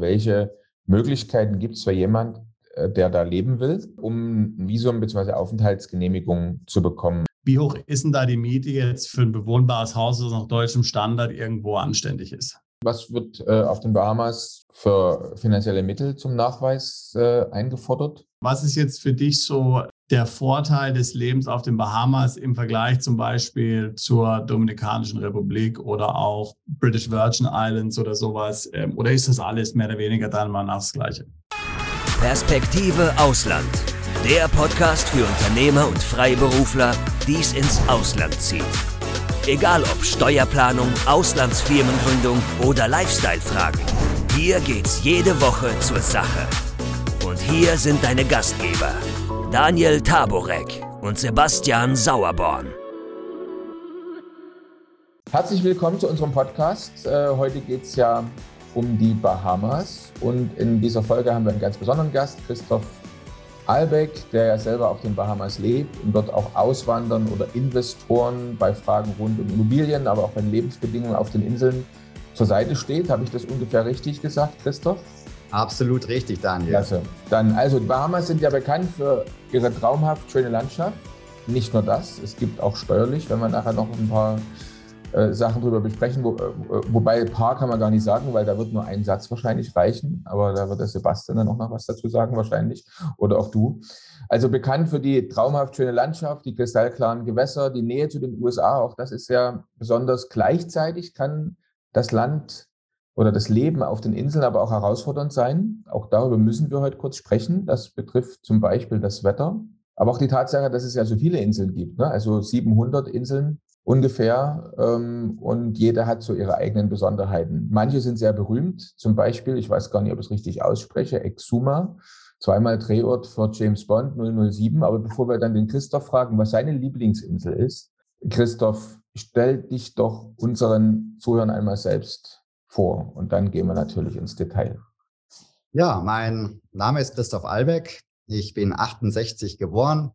Welche Möglichkeiten gibt es für jemand, äh, der da leben will, um ein Visum bzw. Aufenthaltsgenehmigung zu bekommen? Wie hoch ist denn da die Miete jetzt für ein bewohnbares Haus, das nach deutschem Standard irgendwo anständig ist? Was wird äh, auf den Bahamas für finanzielle Mittel zum Nachweis äh, eingefordert? Was ist jetzt für dich so der Vorteil des Lebens auf den Bahamas im Vergleich zum Beispiel zur Dominikanischen Republik oder auch British Virgin Islands oder sowas? Ähm, oder ist das alles mehr oder weniger dann mal das Gleiche? Perspektive Ausland. Der Podcast für Unternehmer und Freiberufler, die es ins Ausland zieht. Egal ob Steuerplanung, Auslandsfirmengründung oder Lifestyle-Fragen. Hier geht's jede Woche zur Sache. Und hier sind deine Gastgeber, Daniel Taborek und Sebastian Sauerborn. Herzlich willkommen zu unserem Podcast. Äh, heute geht es ja um die Bahamas und in dieser Folge haben wir einen ganz besonderen Gast, Christoph Albeck, der ja selber auf den Bahamas lebt und dort auch Auswandern oder Investoren bei Fragen rund um Immobilien, aber auch bei Lebensbedingungen auf den Inseln zur Seite steht. Habe ich das ungefähr richtig gesagt, Christoph? Absolut richtig, Daniel. Klasse. Dann, also die Bahamas sind ja bekannt für ihre traumhaft schöne Landschaft. Nicht nur das, es gibt auch steuerlich, wenn wir nachher noch ein paar äh, Sachen drüber besprechen. Wo, äh, wobei Paar kann man gar nicht sagen, weil da wird nur ein Satz wahrscheinlich reichen. Aber da wird der Sebastian dann auch noch was dazu sagen wahrscheinlich. Oder auch du. Also bekannt für die traumhaft schöne Landschaft, die kristallklaren Gewässer, die Nähe zu den USA. Auch das ist ja besonders. Gleichzeitig kann das Land oder das Leben auf den Inseln aber auch herausfordernd sein. Auch darüber müssen wir heute kurz sprechen. Das betrifft zum Beispiel das Wetter, aber auch die Tatsache, dass es ja so viele Inseln gibt. Ne? Also 700 Inseln ungefähr ähm, und jeder hat so ihre eigenen Besonderheiten. Manche sind sehr berühmt, zum Beispiel, ich weiß gar nicht, ob ich es richtig ausspreche, Exuma, zweimal Drehort für James Bond 007. Aber bevor wir dann den Christoph fragen, was seine Lieblingsinsel ist, Christoph, stell dich doch unseren Zuhörern einmal selbst vor. Und dann gehen wir natürlich ins Detail. Ja, mein Name ist Christoph Albeck. Ich bin 68 geboren,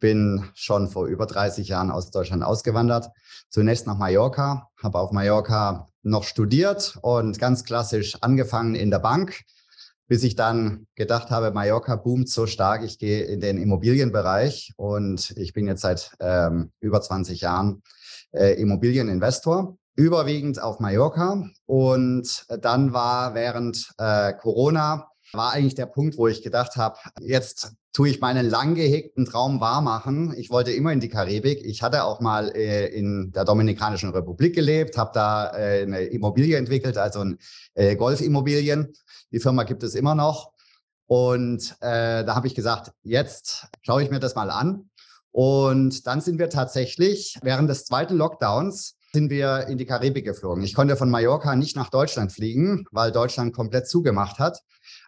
bin schon vor über 30 Jahren aus Deutschland ausgewandert. Zunächst nach Mallorca, habe auf Mallorca noch studiert und ganz klassisch angefangen in der Bank, bis ich dann gedacht habe, Mallorca boomt so stark, ich gehe in den Immobilienbereich und ich bin jetzt seit ähm, über 20 Jahren äh, Immobilieninvestor überwiegend auf Mallorca. Und dann war während äh, Corona, war eigentlich der Punkt, wo ich gedacht habe, jetzt tue ich meinen lang gehegten Traum wahrmachen. Ich wollte immer in die Karibik. Ich hatte auch mal äh, in der Dominikanischen Republik gelebt, habe da äh, eine Immobilie entwickelt, also ein äh, Golfimmobilien. Die Firma gibt es immer noch. Und äh, da habe ich gesagt, jetzt schaue ich mir das mal an. Und dann sind wir tatsächlich während des zweiten Lockdowns sind wir in die Karibik geflogen. Ich konnte von Mallorca nicht nach Deutschland fliegen, weil Deutschland komplett zugemacht hat.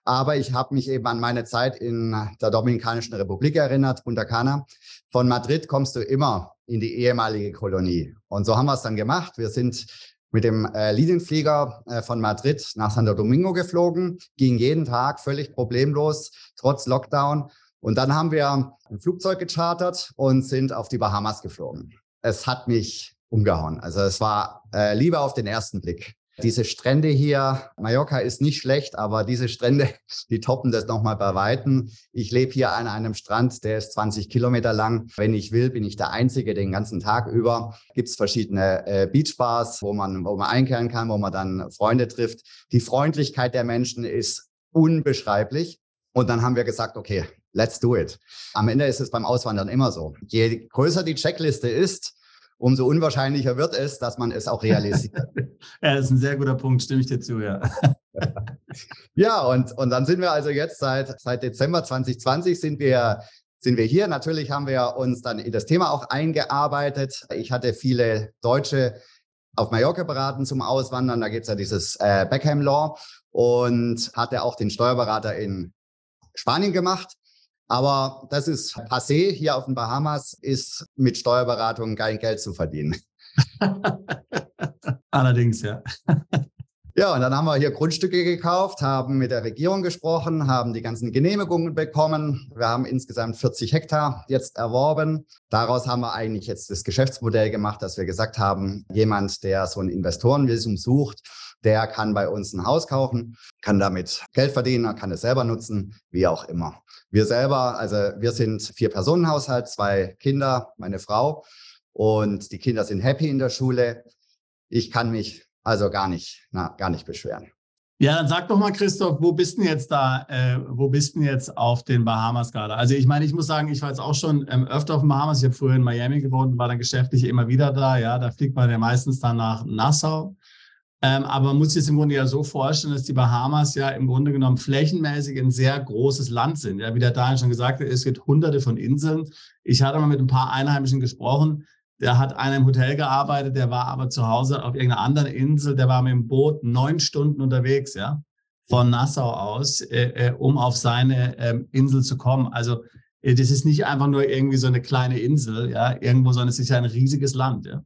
Aber ich habe mich eben an meine Zeit in der Dominikanischen Republik erinnert, Punta Cana. Von Madrid kommst du immer in die ehemalige Kolonie. Und so haben wir es dann gemacht. Wir sind mit dem äh, Linienflieger äh, von Madrid nach Santo Domingo geflogen, ging jeden Tag völlig problemlos, trotz Lockdown. Und dann haben wir ein Flugzeug gechartert und sind auf die Bahamas geflogen. Es hat mich umgehauen. Also es war äh, Liebe auf den ersten Blick. Diese Strände hier, Mallorca ist nicht schlecht, aber diese Strände, die toppen das nochmal bei Weitem. Ich lebe hier an einem Strand, der ist 20 Kilometer lang. Wenn ich will, bin ich der Einzige den ganzen Tag über. Gibt es verschiedene äh, Beachbars, wo man, wo man einkehren kann, wo man dann Freunde trifft. Die Freundlichkeit der Menschen ist unbeschreiblich. Und dann haben wir gesagt, okay, let's do it. Am Ende ist es beim Auswandern immer so. Je größer die Checkliste ist, umso unwahrscheinlicher wird es, dass man es auch realisiert. ja, das ist ein sehr guter Punkt, stimme ich dir zu, ja. ja, und, und dann sind wir also jetzt seit, seit Dezember 2020 sind wir sind wir hier. Natürlich haben wir uns dann in das Thema auch eingearbeitet. Ich hatte viele Deutsche auf Mallorca beraten zum Auswandern. Da gibt es ja dieses äh, Beckham Law und hatte auch den Steuerberater in Spanien gemacht. Aber das ist passé. Hier auf den Bahamas ist mit Steuerberatung kein Geld zu verdienen. Allerdings, ja. Ja, und dann haben wir hier Grundstücke gekauft, haben mit der Regierung gesprochen, haben die ganzen Genehmigungen bekommen. Wir haben insgesamt 40 Hektar jetzt erworben. Daraus haben wir eigentlich jetzt das Geschäftsmodell gemacht, dass wir gesagt haben, jemand, der so ein Investorenvisum sucht, der kann bei uns ein Haus kaufen, kann damit Geld verdienen, kann es selber nutzen, wie auch immer. Wir selber, also wir sind vier Personen Haushalt, zwei Kinder, meine Frau und die Kinder sind happy in der Schule. Ich kann mich also gar nicht, na, gar nicht beschweren. Ja, dann sag doch mal, Christoph, wo bist du jetzt da, äh, wo bist du jetzt auf den Bahamas gerade? Also ich meine, ich muss sagen, ich war jetzt auch schon ähm, öfter auf den Bahamas. Ich habe früher in Miami gewohnt, war dann geschäftlich immer wieder da. Ja, da fliegt man ja meistens dann nach Nassau. Ähm, aber man muss sich jetzt im Grunde ja so vorstellen, dass die Bahamas ja im Grunde genommen flächenmäßig ein sehr großes Land sind. Ja, wie der Daniel schon gesagt hat, es gibt hunderte von Inseln. Ich hatte mal mit ein paar Einheimischen gesprochen der hat einer im Hotel gearbeitet, der war aber zu Hause auf irgendeiner anderen Insel, der war mit dem Boot neun Stunden unterwegs, ja, von Nassau aus, äh, äh, um auf seine ähm, Insel zu kommen. Also äh, das ist nicht einfach nur irgendwie so eine kleine Insel, ja, irgendwo, sondern es ist ja ein riesiges Land, ja.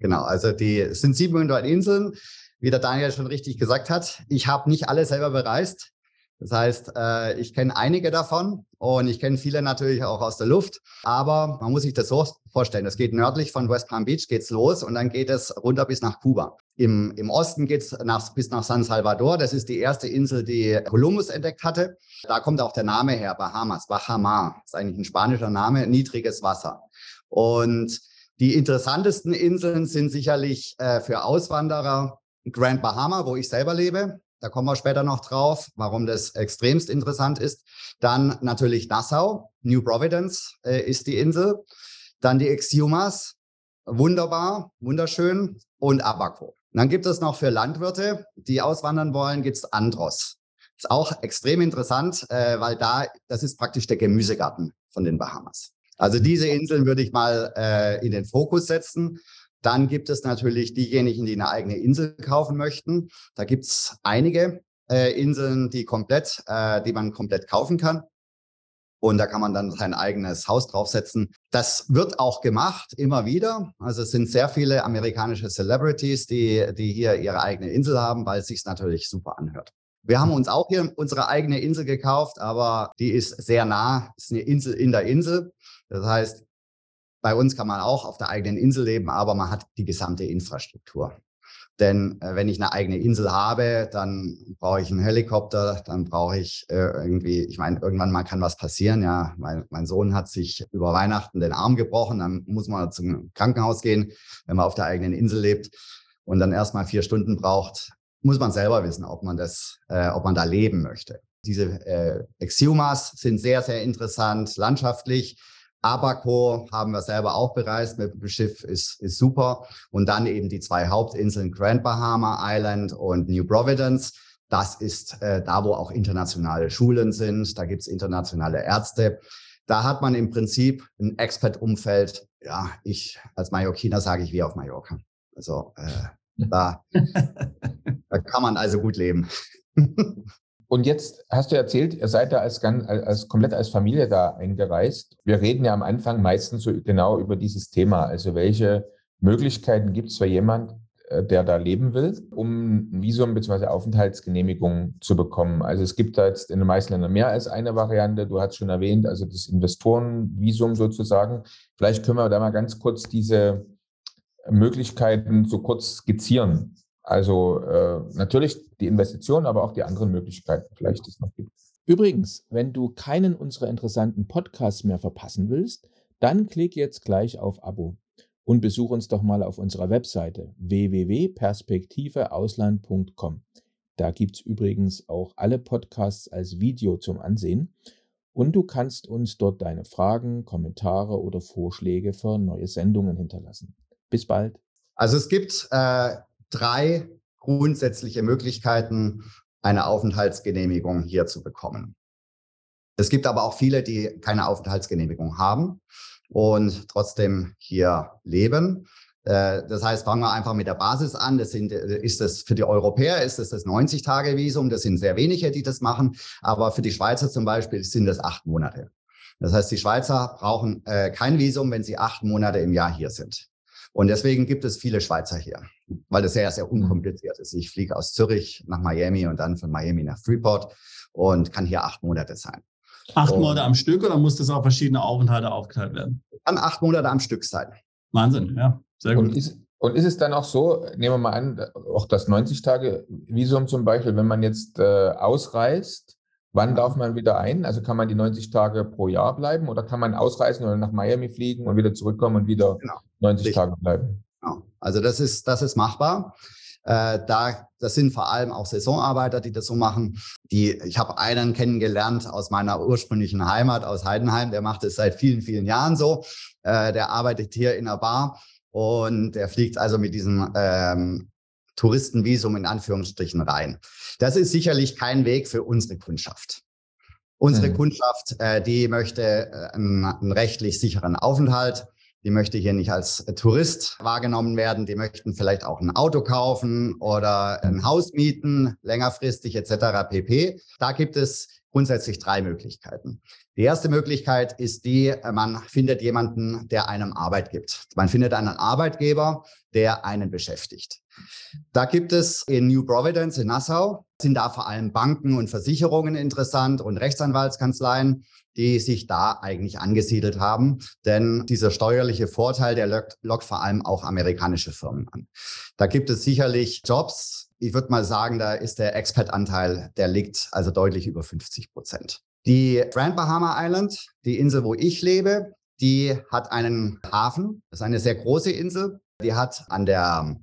genau, also die sind 700 Inseln, wie der Daniel schon richtig gesagt hat. Ich habe nicht alle selber bereist. Das heißt, äh, ich kenne einige davon und ich kenne viele natürlich auch aus der Luft. Aber man muss sich das so vorstellen. Es geht nördlich von West Palm Beach geht's los und dann geht es runter bis nach Kuba. Im, im Osten geht's nach, bis nach San Salvador. Das ist die erste Insel, die Kolumbus entdeckt hatte. Da kommt auch der Name her, Bahamas. Bahama ist eigentlich ein spanischer Name, niedriges Wasser. Und die interessantesten Inseln sind sicherlich äh, für Auswanderer Grand Bahama, wo ich selber lebe. Da kommen wir später noch drauf, warum das extremst interessant ist. Dann natürlich Nassau, New Providence äh, ist die Insel. Dann die Exumas, wunderbar, wunderschön. Und Abaco. Dann gibt es noch für Landwirte, die auswandern wollen, gibt es Andros. Ist auch extrem interessant, äh, weil da, das ist praktisch der Gemüsegarten von den Bahamas. Also diese Inseln würde ich mal äh, in den Fokus setzen. Dann gibt es natürlich diejenigen, die eine eigene Insel kaufen möchten. Da gibt es einige äh, Inseln, die komplett, äh, die man komplett kaufen kann. Und da kann man dann sein eigenes Haus draufsetzen. Das wird auch gemacht, immer wieder. Also es sind sehr viele amerikanische Celebrities, die, die hier ihre eigene Insel haben, weil es sich natürlich super anhört. Wir haben uns auch hier unsere eigene Insel gekauft, aber die ist sehr nah. Es ist eine Insel in der Insel. Das heißt, bei uns kann man auch auf der eigenen Insel leben, aber man hat die gesamte Infrastruktur. Denn äh, wenn ich eine eigene Insel habe, dann brauche ich einen Helikopter, dann brauche ich äh, irgendwie, ich meine, irgendwann mal kann was passieren. Ja, mein, mein Sohn hat sich über Weihnachten den Arm gebrochen, dann muss man zum Krankenhaus gehen, wenn man auf der eigenen Insel lebt und dann erstmal vier Stunden braucht, muss man selber wissen, ob man das, äh, ob man da leben möchte. Diese äh, Exumas sind sehr, sehr interessant landschaftlich. Abaco haben wir selber auch bereist mit dem Schiff, ist, ist super. Und dann eben die zwei Hauptinseln Grand Bahama Island und New Providence. Das ist äh, da, wo auch internationale Schulen sind. Da gibt's internationale Ärzte. Da hat man im Prinzip ein Expert-Umfeld. Ja, ich als Mallorquiner sage ich wie auf Mallorca. Also äh, da, da kann man also gut leben. Und jetzt hast du erzählt, ihr seid da als, ganz, als komplett als Familie da eingereist. Wir reden ja am Anfang meistens so genau über dieses Thema. Also welche Möglichkeiten gibt es für jemand, äh, der da leben will, um ein Visum bzw. Aufenthaltsgenehmigung zu bekommen. Also es gibt da jetzt in den meisten Ländern mehr als eine Variante. Du hast schon erwähnt, also das Investorenvisum sozusagen. Vielleicht können wir da mal ganz kurz diese Möglichkeiten so kurz skizzieren. Also äh, natürlich die Investition, aber auch die anderen Möglichkeiten vielleicht, die es noch gibt. Übrigens, wenn du keinen unserer interessanten Podcasts mehr verpassen willst, dann klick jetzt gleich auf Abo und besuch uns doch mal auf unserer Webseite www.perspektiveausland.com. Da gibt's übrigens auch alle Podcasts als Video zum Ansehen und du kannst uns dort deine Fragen, Kommentare oder Vorschläge für neue Sendungen hinterlassen. Bis bald. Also es gibt äh, drei grundsätzliche Möglichkeiten, eine Aufenthaltsgenehmigung hier zu bekommen. Es gibt aber auch viele, die keine Aufenthaltsgenehmigung haben und trotzdem hier leben. Äh, das heißt, fangen wir einfach mit der Basis an. Das sind, ist das für die Europäer ist das das 90-Tage-Visum. Das sind sehr wenige, die das machen. Aber für die Schweizer zum Beispiel sind das acht Monate. Das heißt, die Schweizer brauchen äh, kein Visum, wenn sie acht Monate im Jahr hier sind. Und deswegen gibt es viele Schweizer hier, weil das sehr, sehr mhm. unkompliziert ist. Ich fliege aus Zürich nach Miami und dann von Miami nach Freeport und kann hier acht Monate sein. Acht und Monate am Stück oder muss das auf verschiedene Aufenthalte aufgeteilt werden? Kann acht Monate am Stück sein. Wahnsinn, ja, sehr gut. Und ist, Und ist es dann auch so, nehmen wir mal an, auch das 90-Tage-Visum zum Beispiel, wenn man jetzt äh, ausreist, wann darf man wieder ein? Also kann man die 90 Tage pro Jahr bleiben oder kann man ausreisen oder nach Miami fliegen und wieder zurückkommen und wieder genau. 90 Richtig. Tage bleiben? Genau. Also das ist, das ist machbar. Äh, da, das sind vor allem auch Saisonarbeiter, die das so machen. Die, ich habe einen kennengelernt aus meiner ursprünglichen Heimat, aus Heidenheim, der macht es seit vielen, vielen Jahren so. Äh, der arbeitet hier in einer Bar und der fliegt also mit diesem ähm, Touristenvisum in Anführungsstrichen rein. Das ist sicherlich kein Weg für unsere Kundschaft. Unsere mhm. Kundschaft, äh, die möchte äh, einen, einen, rechtlich sicheren Aufenthalt. Die möchte hier nicht als Tourist wahrgenommen werden. Die möchten vielleicht auch ein Auto kaufen oder ein Haus mieten, längerfristig etc. pp. Da gibt es grundsätzlich drei Möglichkeiten. Die erste Möglichkeit ist die, äh, man findet jemanden, der einem Arbeit gibt. Man findet einen Arbeitgeber, der einen beschäftigt. Da gibt es in New Providence in Nassau, sind da vor allem Banken und Versicherungen interessant und Rechtsanwaltskanzleien, die sich da eigentlich angesiedelt haben. Denn dieser steuerliche Vorteil, der lockt, lockt vor allem auch amerikanische Firmen an. Da gibt es sicherlich Jobs. Ich würde mal sagen, da ist der Expat-Anteil, der liegt also deutlich über 50 Prozent. Die Grand Bahama Island, die Insel, wo ich lebe, die hat einen Hafen. Das ist eine sehr große Insel. Die hat an der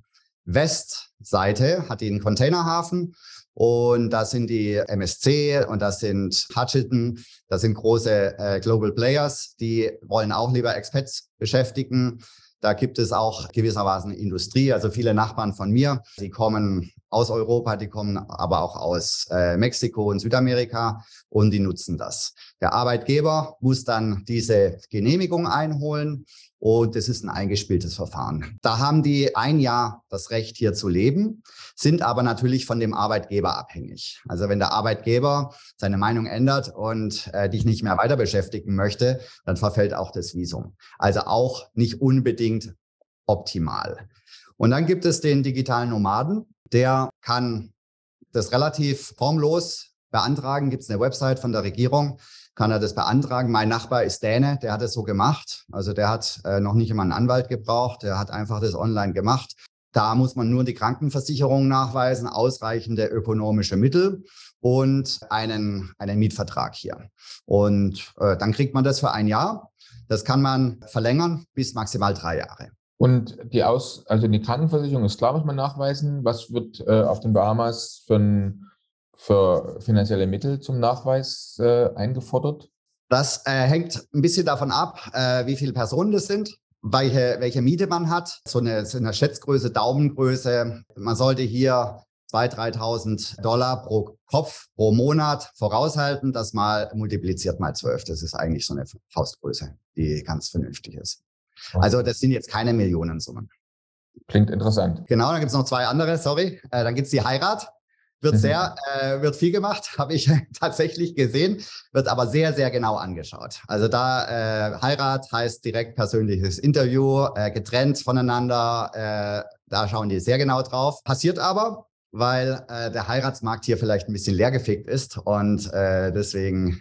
Westseite hat die einen Containerhafen und da sind die MSC und das sind Hutchison, das sind große äh, Global Players, die wollen auch lieber Expats beschäftigen. Da gibt es auch gewissermaßen Industrie, also viele Nachbarn von mir, die kommen aus Europa, die kommen aber auch aus äh, Mexiko und Südamerika und die nutzen das. Der Arbeitgeber muss dann diese Genehmigung einholen und es ist ein eingespieltes Verfahren. Da haben die ein Jahr das Recht hier zu leben, sind aber natürlich von dem Arbeitgeber abhängig. Also wenn der Arbeitgeber seine Meinung ändert und äh, dich nicht mehr weiter beschäftigen möchte, dann verfällt auch das Visum. Also auch nicht unbedingt optimal. Und dann gibt es den digitalen Nomaden der kann das relativ formlos beantragen. Gibt es eine Website von der Regierung, kann er das beantragen. Mein Nachbar ist Däne, der hat es so gemacht. Also der hat äh, noch nicht immer einen Anwalt gebraucht, der hat einfach das online gemacht. Da muss man nur die Krankenversicherung nachweisen, ausreichende ökonomische Mittel und einen, einen Mietvertrag hier. Und äh, dann kriegt man das für ein Jahr. Das kann man verlängern bis maximal drei Jahre. Und die Aus, also die Krankenversicherung ist klar, muss man nachweisen. Was wird äh, auf den Bahamas für, ein, für, finanzielle Mittel zum Nachweis äh, eingefordert? Das äh, hängt ein bisschen davon ab, äh, wie viele Personen das sind, welche, welche Miete man hat. So eine, so eine Schätzgröße, Daumengröße. Man sollte hier 2.000, 3.000 Dollar pro Kopf pro Monat voraushalten. Das mal multipliziert mal 12. Das ist eigentlich so eine Faustgröße, die ganz vernünftig ist. Also das sind jetzt keine Millionensummen. Klingt interessant. Genau, dann gibt es noch zwei andere, sorry. Äh, dann gibt es die Heirat. Wird mhm. sehr, äh, wird viel gemacht, habe ich tatsächlich gesehen, wird aber sehr, sehr genau angeschaut. Also da äh, Heirat heißt direkt persönliches Interview, äh, getrennt voneinander, äh, da schauen die sehr genau drauf. Passiert aber, weil äh, der Heiratsmarkt hier vielleicht ein bisschen leergefegt ist und äh, deswegen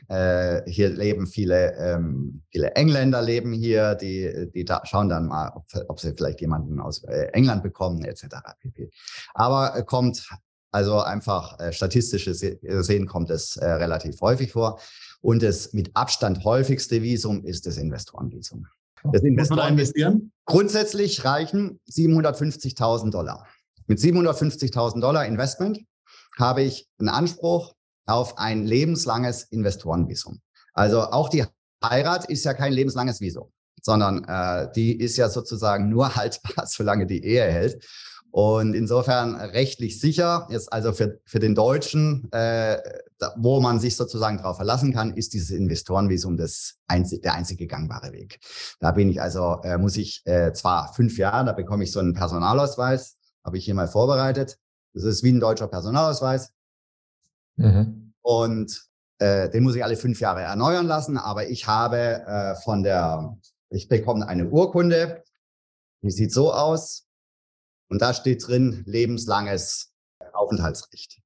hier leben viele, ähm, viele Engländer leben hier, die, die da schauen dann mal, ob, ob sie vielleicht jemanden aus England bekommen etc. pp. Aber kommt also einfach äh, statistische sehen kommt es äh, relativ häufig vor und das mit Abstand häufigste Visum ist das Investorenvisum. Das Investoren Grundsätzlich reichen 750.000 Dollar. Mit 750.000 Dollar Investment habe ich einen Anspruch auf ein lebenslanges Investorenvisum. Also auch die Heirat ist ja kein lebenslanges Visum, sondern äh, die ist ja sozusagen nur haltbar, solange die Ehe hält. Und insofern rechtlich sicher ist also für, für den Deutschen, äh, da, wo man sich sozusagen darauf verlassen kann, ist dieses Investorenvisum das einzig, der einzige gangbare Weg. Da bin ich also, äh, muss ich äh, zwar fünf Jahre, da bekomme ich so einen Personalausweis, habe ich hier mal vorbereitet. Das ist wie ein deutscher Personalausweis. Mhm. Und äh, den muss ich alle fünf Jahre erneuern lassen. Aber ich habe äh, von der, ich bekomme eine Urkunde, die sieht so aus. Und da steht drin lebenslanges Aufenthaltsrecht.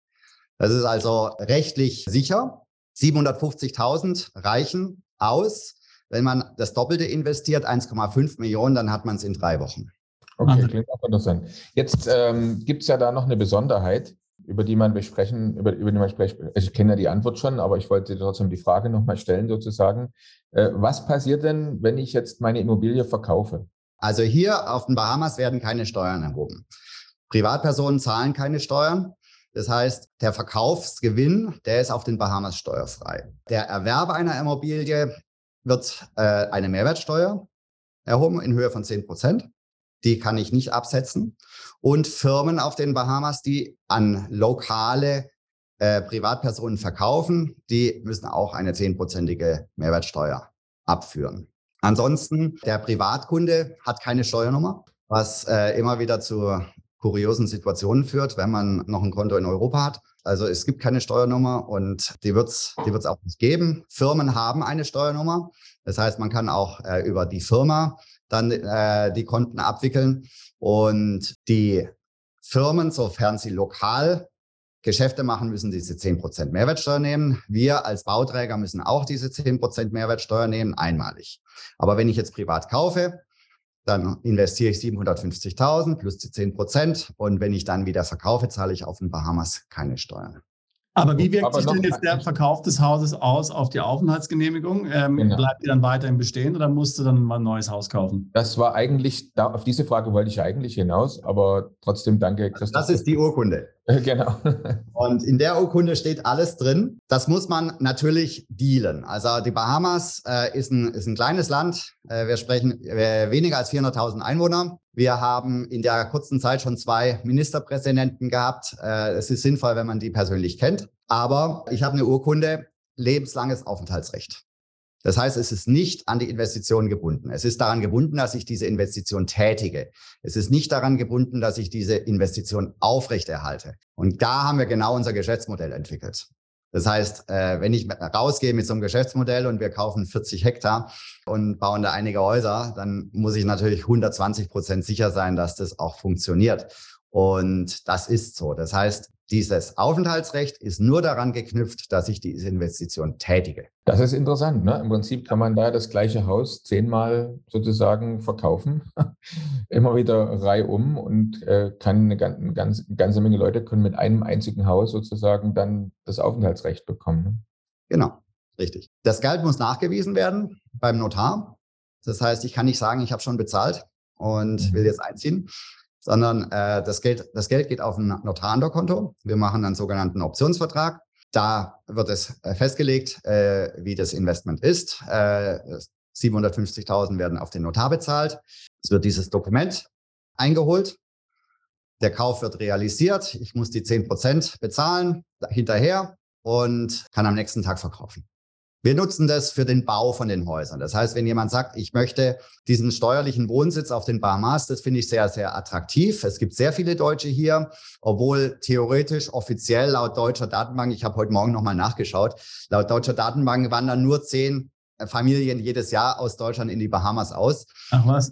Das ist also rechtlich sicher. 750.000 reichen aus. Wenn man das Doppelte investiert, 1,5 Millionen, dann hat man es in drei Wochen. Okay, also, klingt auch interessant. Jetzt ähm, gibt es ja da noch eine Besonderheit, über die man besprechen, über, über die man sprechen. Also ich kenne ja die Antwort schon, aber ich wollte trotzdem die Frage nochmal stellen, sozusagen. Äh, was passiert denn, wenn ich jetzt meine Immobilie verkaufe? Also hier auf den Bahamas werden keine Steuern erhoben. Privatpersonen zahlen keine Steuern. Das heißt, der Verkaufsgewinn, der ist auf den Bahamas steuerfrei. Der Erwerb einer Immobilie wird äh, eine Mehrwertsteuer erhoben in Höhe von 10 Prozent. Die kann ich nicht absetzen. Und Firmen auf den Bahamas, die an lokale äh, Privatpersonen verkaufen, die müssen auch eine zehnprozentige Mehrwertsteuer abführen. Ansonsten, der Privatkunde hat keine Steuernummer, was äh, immer wieder zu kuriosen Situationen führt, wenn man noch ein Konto in Europa hat. Also es gibt keine Steuernummer und die wird es die wird's auch nicht geben. Firmen haben eine Steuernummer. Das heißt, man kann auch äh, über die Firma dann äh, die Konten abwickeln. Und die Firmen, sofern sie lokal Geschäfte machen, müssen diese 10% Mehrwertsteuer nehmen. Wir als Bauträger müssen auch diese 10% Mehrwertsteuer nehmen, einmalig. Aber wenn ich jetzt privat kaufe, dann investiere ich 750.000 plus die 10% Und wenn ich dann wieder verkaufe, zahle ich auf den Bahamas keine Steuern. Aber wie wirkt Aber sich denn jetzt der Verkauf des Hauses aus auf die Aufenthaltsgenehmigung? Ähm, genau. Bleibt die dann weiterhin bestehen oder musst du dann mal ein neues Haus kaufen? Das war eigentlich, da, auf diese Frage wollte ich eigentlich hinaus, aber trotzdem danke, Christoph. Das ist die Urkunde. genau. Und in der Urkunde steht alles drin. Das muss man natürlich dealen. Also die Bahamas äh, ist, ein, ist ein kleines Land. Äh, wir sprechen äh, weniger als 400.000 Einwohner. Wir haben in der kurzen Zeit schon zwei Ministerpräsidenten gehabt. Äh, es ist sinnvoll, wenn man die persönlich kennt. Aber ich habe eine Urkunde, lebenslanges Aufenthaltsrecht. Das heißt, es ist nicht an die Investition gebunden. Es ist daran gebunden, dass ich diese Investition tätige. Es ist nicht daran gebunden, dass ich diese Investition aufrechterhalte. Und da haben wir genau unser Geschäftsmodell entwickelt. Das heißt, äh, wenn ich rausgehe mit so einem Geschäftsmodell und wir kaufen 40 Hektar und bauen da einige Häuser, dann muss ich natürlich 120 Prozent sicher sein, dass das auch funktioniert. Und das ist so. Das heißt, dieses Aufenthaltsrecht ist nur daran geknüpft, dass ich diese Investition tätige. Das ist interessant. Ne? Im Prinzip kann man da das gleiche Haus zehnmal sozusagen verkaufen, immer wieder reihum und äh, kann eine, eine, ganz, eine ganze Menge Leute können mit einem einzigen Haus sozusagen dann das Aufenthaltsrecht bekommen. Ne? Genau, richtig. Das Geld muss nachgewiesen werden beim Notar. Das heißt, ich kann nicht sagen, ich habe schon bezahlt und mhm. will jetzt einziehen sondern äh, das, Geld, das Geld geht auf ein Notaranderkonto. Wir machen einen sogenannten Optionsvertrag. Da wird es äh, festgelegt, äh, wie das Investment ist. Äh, 750.000 werden auf den Notar bezahlt. Es wird dieses Dokument eingeholt. Der Kauf wird realisiert. Ich muss die 10 Prozent bezahlen hinterher und kann am nächsten Tag verkaufen. Wir nutzen das für den Bau von den Häusern. Das heißt, wenn jemand sagt, ich möchte diesen steuerlichen Wohnsitz auf den Bahamas, das finde ich sehr, sehr attraktiv. Es gibt sehr viele Deutsche hier, obwohl theoretisch offiziell laut deutscher Datenbank, ich habe heute Morgen nochmal nachgeschaut, laut deutscher Datenbank wandern nur zehn Familien jedes Jahr aus Deutschland in die Bahamas aus. Ach was?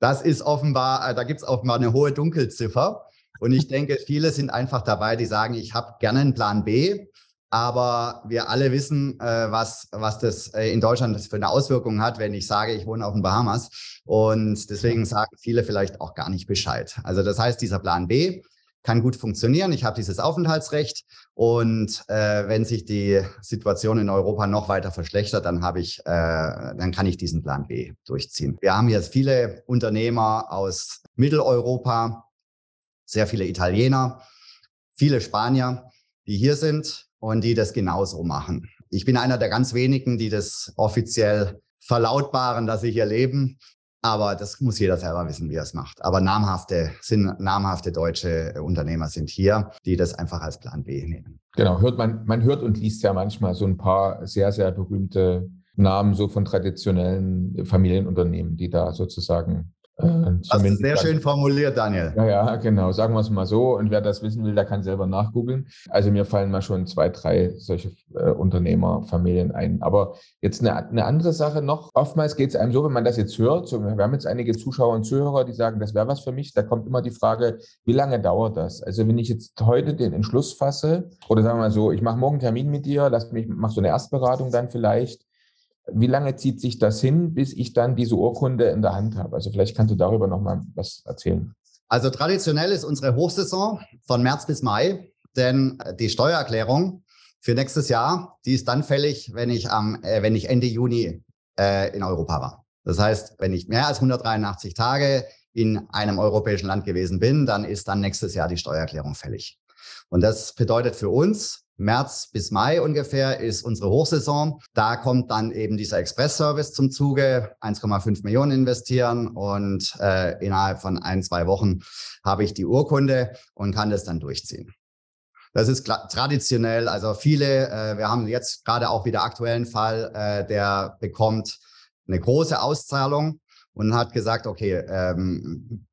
Das ist offenbar, äh, da gibt es offenbar eine hohe Dunkelziffer. Und ich denke, viele sind einfach dabei, die sagen, ich habe gerne einen Plan B aber wir alle wissen, äh, was, was das äh, in Deutschland für eine Auswirkung hat, wenn ich sage, ich wohne auf den Bahamas. Und deswegen sagen viele vielleicht auch gar nicht Bescheid. Also das heißt, dieser Plan B kann gut funktionieren. Ich habe dieses Aufenthaltsrecht und äh, wenn sich die Situation in Europa noch weiter verschlechtert, dann habe ich, äh, dann kann ich diesen Plan B durchziehen. Wir haben jetzt viele Unternehmer aus Mitteleuropa, sehr viele Italiener, viele Spanier, die hier sind und die das genauso machen. Ich bin einer der ganz wenigen, die das offiziell verlautbaren, dass sie hier leben. Aber das muss jeder selber wissen, wie er es macht. Aber namhafte, sind namhafte deutsche Unternehmer sind hier, die das einfach als Plan B nehmen. Genau, hört man, man hört und liest ja manchmal so ein paar sehr, sehr berühmte Namen so von traditionellen Familienunternehmen, die da sozusagen äh, das ist sehr schön formuliert, Daniel. Ja, ja, genau. Sagen wir es mal so. Und wer das wissen will, der kann selber nachgoogeln. Also mir fallen mal schon zwei, drei solche äh, Unternehmerfamilien ein. Aber jetzt eine, eine andere Sache noch. Oftmals geht es einem so, wenn man das jetzt hört. So, wir haben jetzt einige Zuschauer und Zuhörer, die sagen, das wäre was für mich. Da kommt immer die Frage, wie lange dauert das? Also wenn ich jetzt heute den Entschluss fasse, oder sagen wir mal so, ich mache morgen einen Termin mit dir, lass mich, mach so eine Erstberatung dann vielleicht Wie lange zieht sich das hin, bis ich dann diese Urkunde in der Hand habe? Also vielleicht kannst du darüber noch mal was erzählen. Also traditionell ist unsere Hochsaison von März bis Mai, denn die Steuererklärung für nächstes Jahr, die ist dann fällig, wenn ich am, äh, wenn ich Ende Juni äh, in Europa war. Das heißt, wenn ich mehr als 183 Tage in einem europäischen Land gewesen bin, dann ist dann nächstes Jahr die Steuererklärung fällig. Und das bedeutet für uns, März bis Mai ungefähr ist unsere Hochsaison. Da kommt dann eben dieser Express-Service zum Zuge, 1,5 Millionen investieren und äh, innerhalb von ein, zwei Wochen habe ich die Urkunde und kann das dann durchziehen. Das ist traditionell, also viele, äh, wir haben jetzt gerade auch wieder aktuellen Fall, äh, der bekommt eine große Auszahlung und hat gesagt, okay, ähm,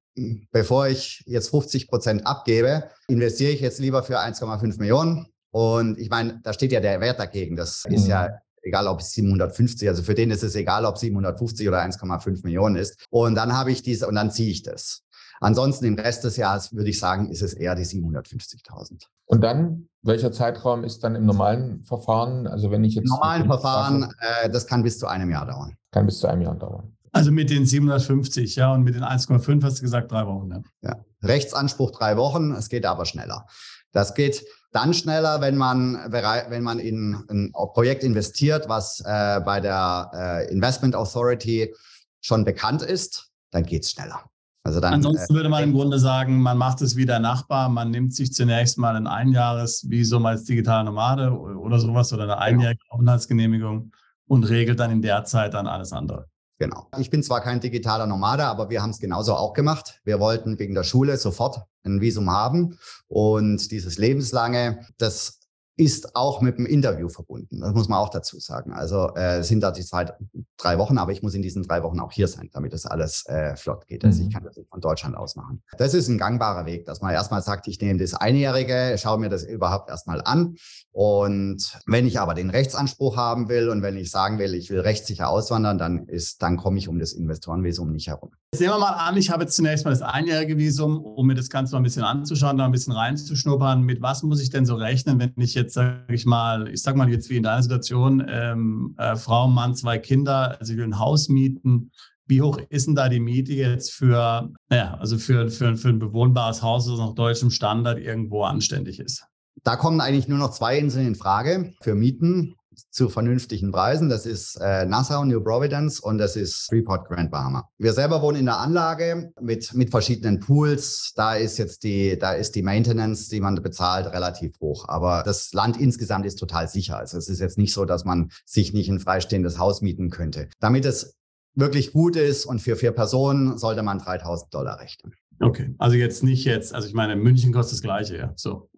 bevor ich jetzt 50 Prozent abgebe, investiere ich jetzt lieber für 1,5 Millionen. Und ich meine, da steht ja der Wert dagegen. Das mhm. ist ja egal ob es 750, also für den ist es egal, ob 750 oder 1,5 Millionen ist. Und dann habe ich diese und dann ziehe ich das. Ansonsten im Rest des Jahres würde ich sagen, ist es eher die 750.000. Und dann, welcher Zeitraum ist dann im normalen Verfahren? Also wenn ich jetzt. Im normalen Verfahren, äh, das kann bis zu einem Jahr dauern. Kann bis zu einem Jahr dauern. Also mit den 750, ja, und mit den 1,5 hast du gesagt drei Wochen. Ja. ja. Rechtsanspruch drei Wochen, es geht aber schneller. Das geht dann schneller, wenn man, wenn man in ein Projekt investiert, was äh, bei der äh, Investment Authority schon bekannt ist, dann geht es schneller. Also dann, Ansonsten äh, würde man im Grunde sagen, man macht es wie der Nachbar, man nimmt sich zunächst mal ein Einjahresvisum als digitaler Nomade oder sowas oder eine genau. einjährige Aufenthaltsgenehmigung und regelt dann in der Zeit dann alles andere. Genau. Ich bin zwar kein digitaler Nomade, aber wir haben es genauso auch gemacht. Wir wollten wegen der Schule sofort ein Visum haben und dieses lebenslange, das ist auch mit dem Interview verbunden. Das muss man auch dazu sagen. Also äh, sind da die zwei, drei Wochen, aber ich muss in diesen drei Wochen auch hier sein, damit das alles äh, flott geht. Also mhm. ich kann das von Deutschland aus machen. Das ist ein gangbarer Weg, dass man erstmal sagt, ich nehme das Einjährige, schaue mir das überhaupt erstmal an. Und wenn ich aber den Rechtsanspruch haben will und wenn ich sagen will, ich will rechtssicher auswandern, dann ist, dann komme ich um das Investorenvisum nicht herum. Sehen wir mal an, ich habe jetzt zunächst mal das einjährige Visum, um mir das Ganze mal ein bisschen anzuschauen, da ein bisschen reinzuschnuppern. Mit was muss ich denn so rechnen, wenn ich jetzt, sage ich mal, ich sage mal jetzt wie in deiner Situation, ähm, äh, Frau, Mann, zwei Kinder, also ich will ein Haus mieten. Wie hoch ist denn da die Miete jetzt für, naja, also für, für, für ein bewohnbares Haus, das nach deutschem Standard irgendwo anständig ist? Da kommen eigentlich nur noch zwei Inseln in Frage für Mieten zu vernünftigen Preisen. Das ist äh, Nassau, New Providence und das ist Freeport, Grand Bahama. Wir selber wohnen in der Anlage mit, mit verschiedenen Pools. Da ist jetzt die, da ist die Maintenance, die man bezahlt, relativ hoch. Aber das Land insgesamt ist total sicher. Also es ist jetzt nicht so, dass man sich nicht ein freistehendes Haus mieten könnte. Damit es wirklich gut ist und für vier Personen sollte man 3000 Dollar rechnen. Okay, also jetzt nicht jetzt, also ich meine, München kostet das Gleiche, ja. So.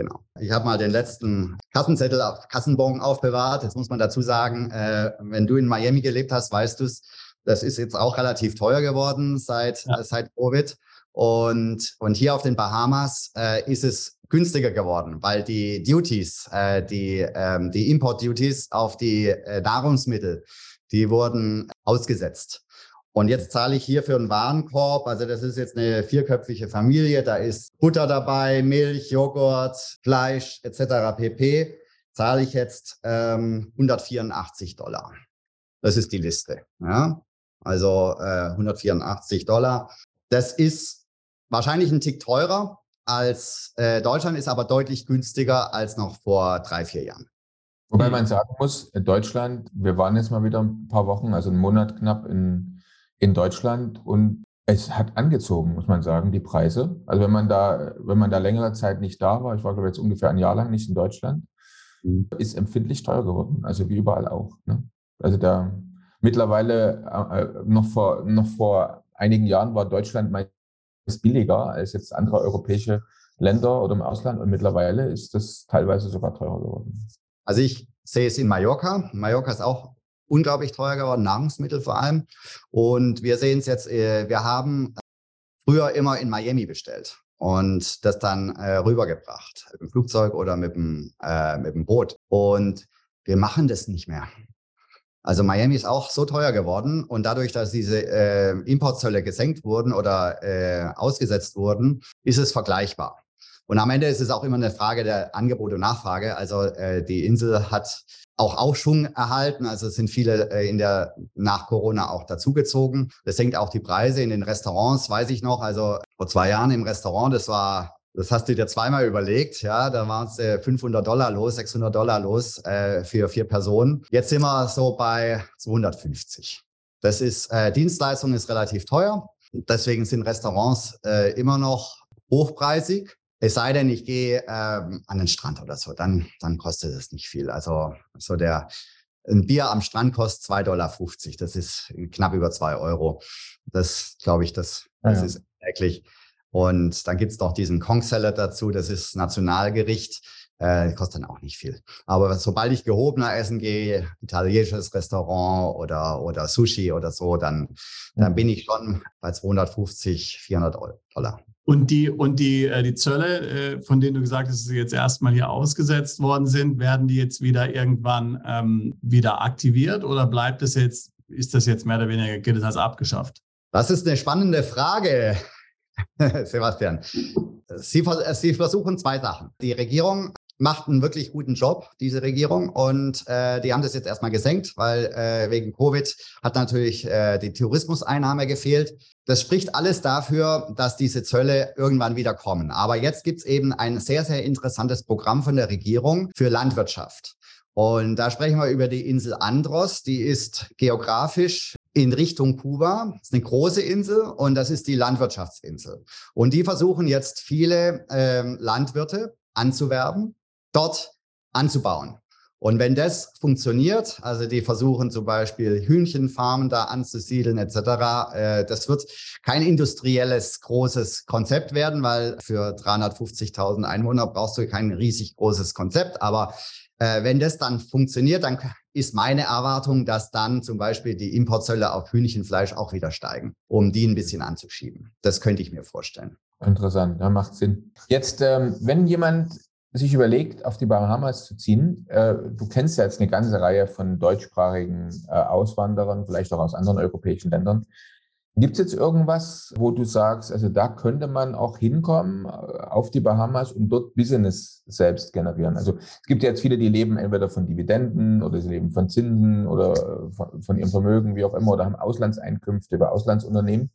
Genau. Ich habe mal den letzten Kassenzettel auf Kassenbon aufbewahrt. Jetzt muss man dazu sagen, äh, wenn du in Miami gelebt hast, weißt du es, das ist jetzt auch relativ teuer geworden seit, ja. äh, seit Covid. Und, und hier auf den Bahamas äh, ist es günstiger geworden, weil die Duties, äh, die, ähm, die Import-Duties auf die äh, Nahrungsmittel, die wurden ausgesetzt. Und jetzt zahle ich hier für einen Warenkorb, also das ist jetzt eine vierköpfige Familie, da ist Butter dabei, Milch, Joghurt, Fleisch etc. pp. Zahle ich jetzt ähm, 184 Dollar. Das ist die Liste. Ja? Also äh, 184 Dollar. Das ist wahrscheinlich ein Tick teurer als äh, Deutschland, ist aber deutlich günstiger als noch vor drei, vier Jahren. Wobei man sagen muss, Deutschland, wir waren jetzt mal wieder ein paar Wochen, also einen Monat knapp in in Deutschland und es hat angezogen, muss man sagen, die Preise. Also wenn man da, wenn man da längere Zeit nicht da war, ich war glaube jetzt ungefähr ein Jahr lang nicht in Deutschland, mhm. ist empfindlich teuer geworden. Also wie überall auch. Ne? Also da mittlerweile äh, noch vor noch vor einigen Jahren war Deutschland meist billiger als jetzt andere europäische Länder oder im Ausland und mittlerweile ist das teilweise sogar teurer geworden. Also ich sehe es in Mallorca. Mallorca ist auch unglaublich teuer geworden, Nahrungsmittel vor allem. Und wir sehen es jetzt, äh, wir haben früher immer in Miami bestellt und das dann äh, rübergebracht, mit dem Flugzeug oder mit dem, äh, mit dem Boot. Und wir machen das nicht mehr. Also Miami ist auch so teuer geworden und dadurch, dass diese äh, Importzölle gesenkt wurden oder äh, ausgesetzt wurden, ist es vergleichbar. Und am Ende ist es auch immer eine Frage der Angebot und Nachfrage. Also äh, die Insel hat auch Aufschwung erhalten. Also es sind viele äh, in der nach Corona auch dazugezogen. Das senkt auch die Preise in den Restaurants, weiß ich noch. Also vor zwei Jahren im Restaurant, das war das hast du dir zweimal überlegt, ja. Da waren es äh, 500 Dollar los, 600 Dollar los äh, für vier Personen. Jetzt sind wir so bei 250. Das ist äh, Dienstleistung ist relativ teuer. Deswegen sind Restaurants äh, immer noch hochpreisig. Es sei denn, ich gehe ähm, an den Strand oder so, dann, dann kostet es nicht viel. Also so der ein Bier am Strand kostet 2,50 Dollar. Das ist knapp über zwei Euro. Das glaube ich, das, das ja. ist wirklich. Und dann gibt's noch diesen Kong Salad dazu, das ist Nationalgericht. Äh, kostet dann auch nicht viel. Aber sobald ich gehobener essen gehe, italienisches Restaurant oder, oder Sushi oder so, dann, dann bin ich schon bei 250, 400 Dollar. Und die, und die, äh, die Zölle, äh, von denen du gesagt hast, dass sie jetzt erstmal hier ausgesetzt worden sind, werden die jetzt wieder irgendwann ähm, wieder aktiviert oder bleibt es jetzt, ist das jetzt mehr oder weniger, gilt es als abgeschafft? Das ist eine spannende Frage. Sebastian. Sie, Sie, versuchen zwei Sachen. Die Regierung macht einen wirklich guten Job, diese Regierung. Und äh, die haben das jetzt erstmal gesenkt, weil äh, wegen Covid hat natürlich äh, die Tourismuseinnahme gefehlt. Das spricht alles dafür, dass diese Zölle irgendwann wieder kommen. Aber jetzt gibt es eben ein sehr, sehr interessantes Programm von der Regierung für Landwirtschaft. Und da sprechen wir über die Insel Andros. Die ist geografisch in Richtung Kuba. Das ist eine große Insel und das ist die Landwirtschaftsinsel. Und die versuchen jetzt viele ähm, Landwirte anzuwerben, dort anzubauen. Und wenn das funktioniert, also die versuchen zum Beispiel Hühnchenfarmen da anzusiedeln etc., äh, das wird kein industrielles großes Konzept werden, weil für 350.000 Einwohner brauchst du kein riesig großes Konzept. Aber äh, wenn das dann funktioniert, dann ist meine Erwartung, dass dann zum Beispiel die Importzölle auf Hühnchenfleisch auch wieder steigen, um die ein bisschen anzuschieben. Das könnte ich mir vorstellen. Interessant, ja, macht Sinn. Jetzt, ähm, wenn jemand sich überlegt, auf die Bahamas zu ziehen, äh, du kennst ja jetzt eine ganze Reihe von deutschsprachigen äh, Auswanderern, vielleicht auch aus anderen europäischen Ländern. Gibt es jetzt irgendwas, wo du sagst, also da könnte man auch hinkommen äh, auf die Bahamas und dort Business selbst generieren? Also es gibt ja jetzt viele, die leben entweder von Dividenden oder sie leben von Zinsen oder von, von ihrem Vermögen, wie auch immer, oder haben Auslandseinkünfte über Auslandsunternehmen.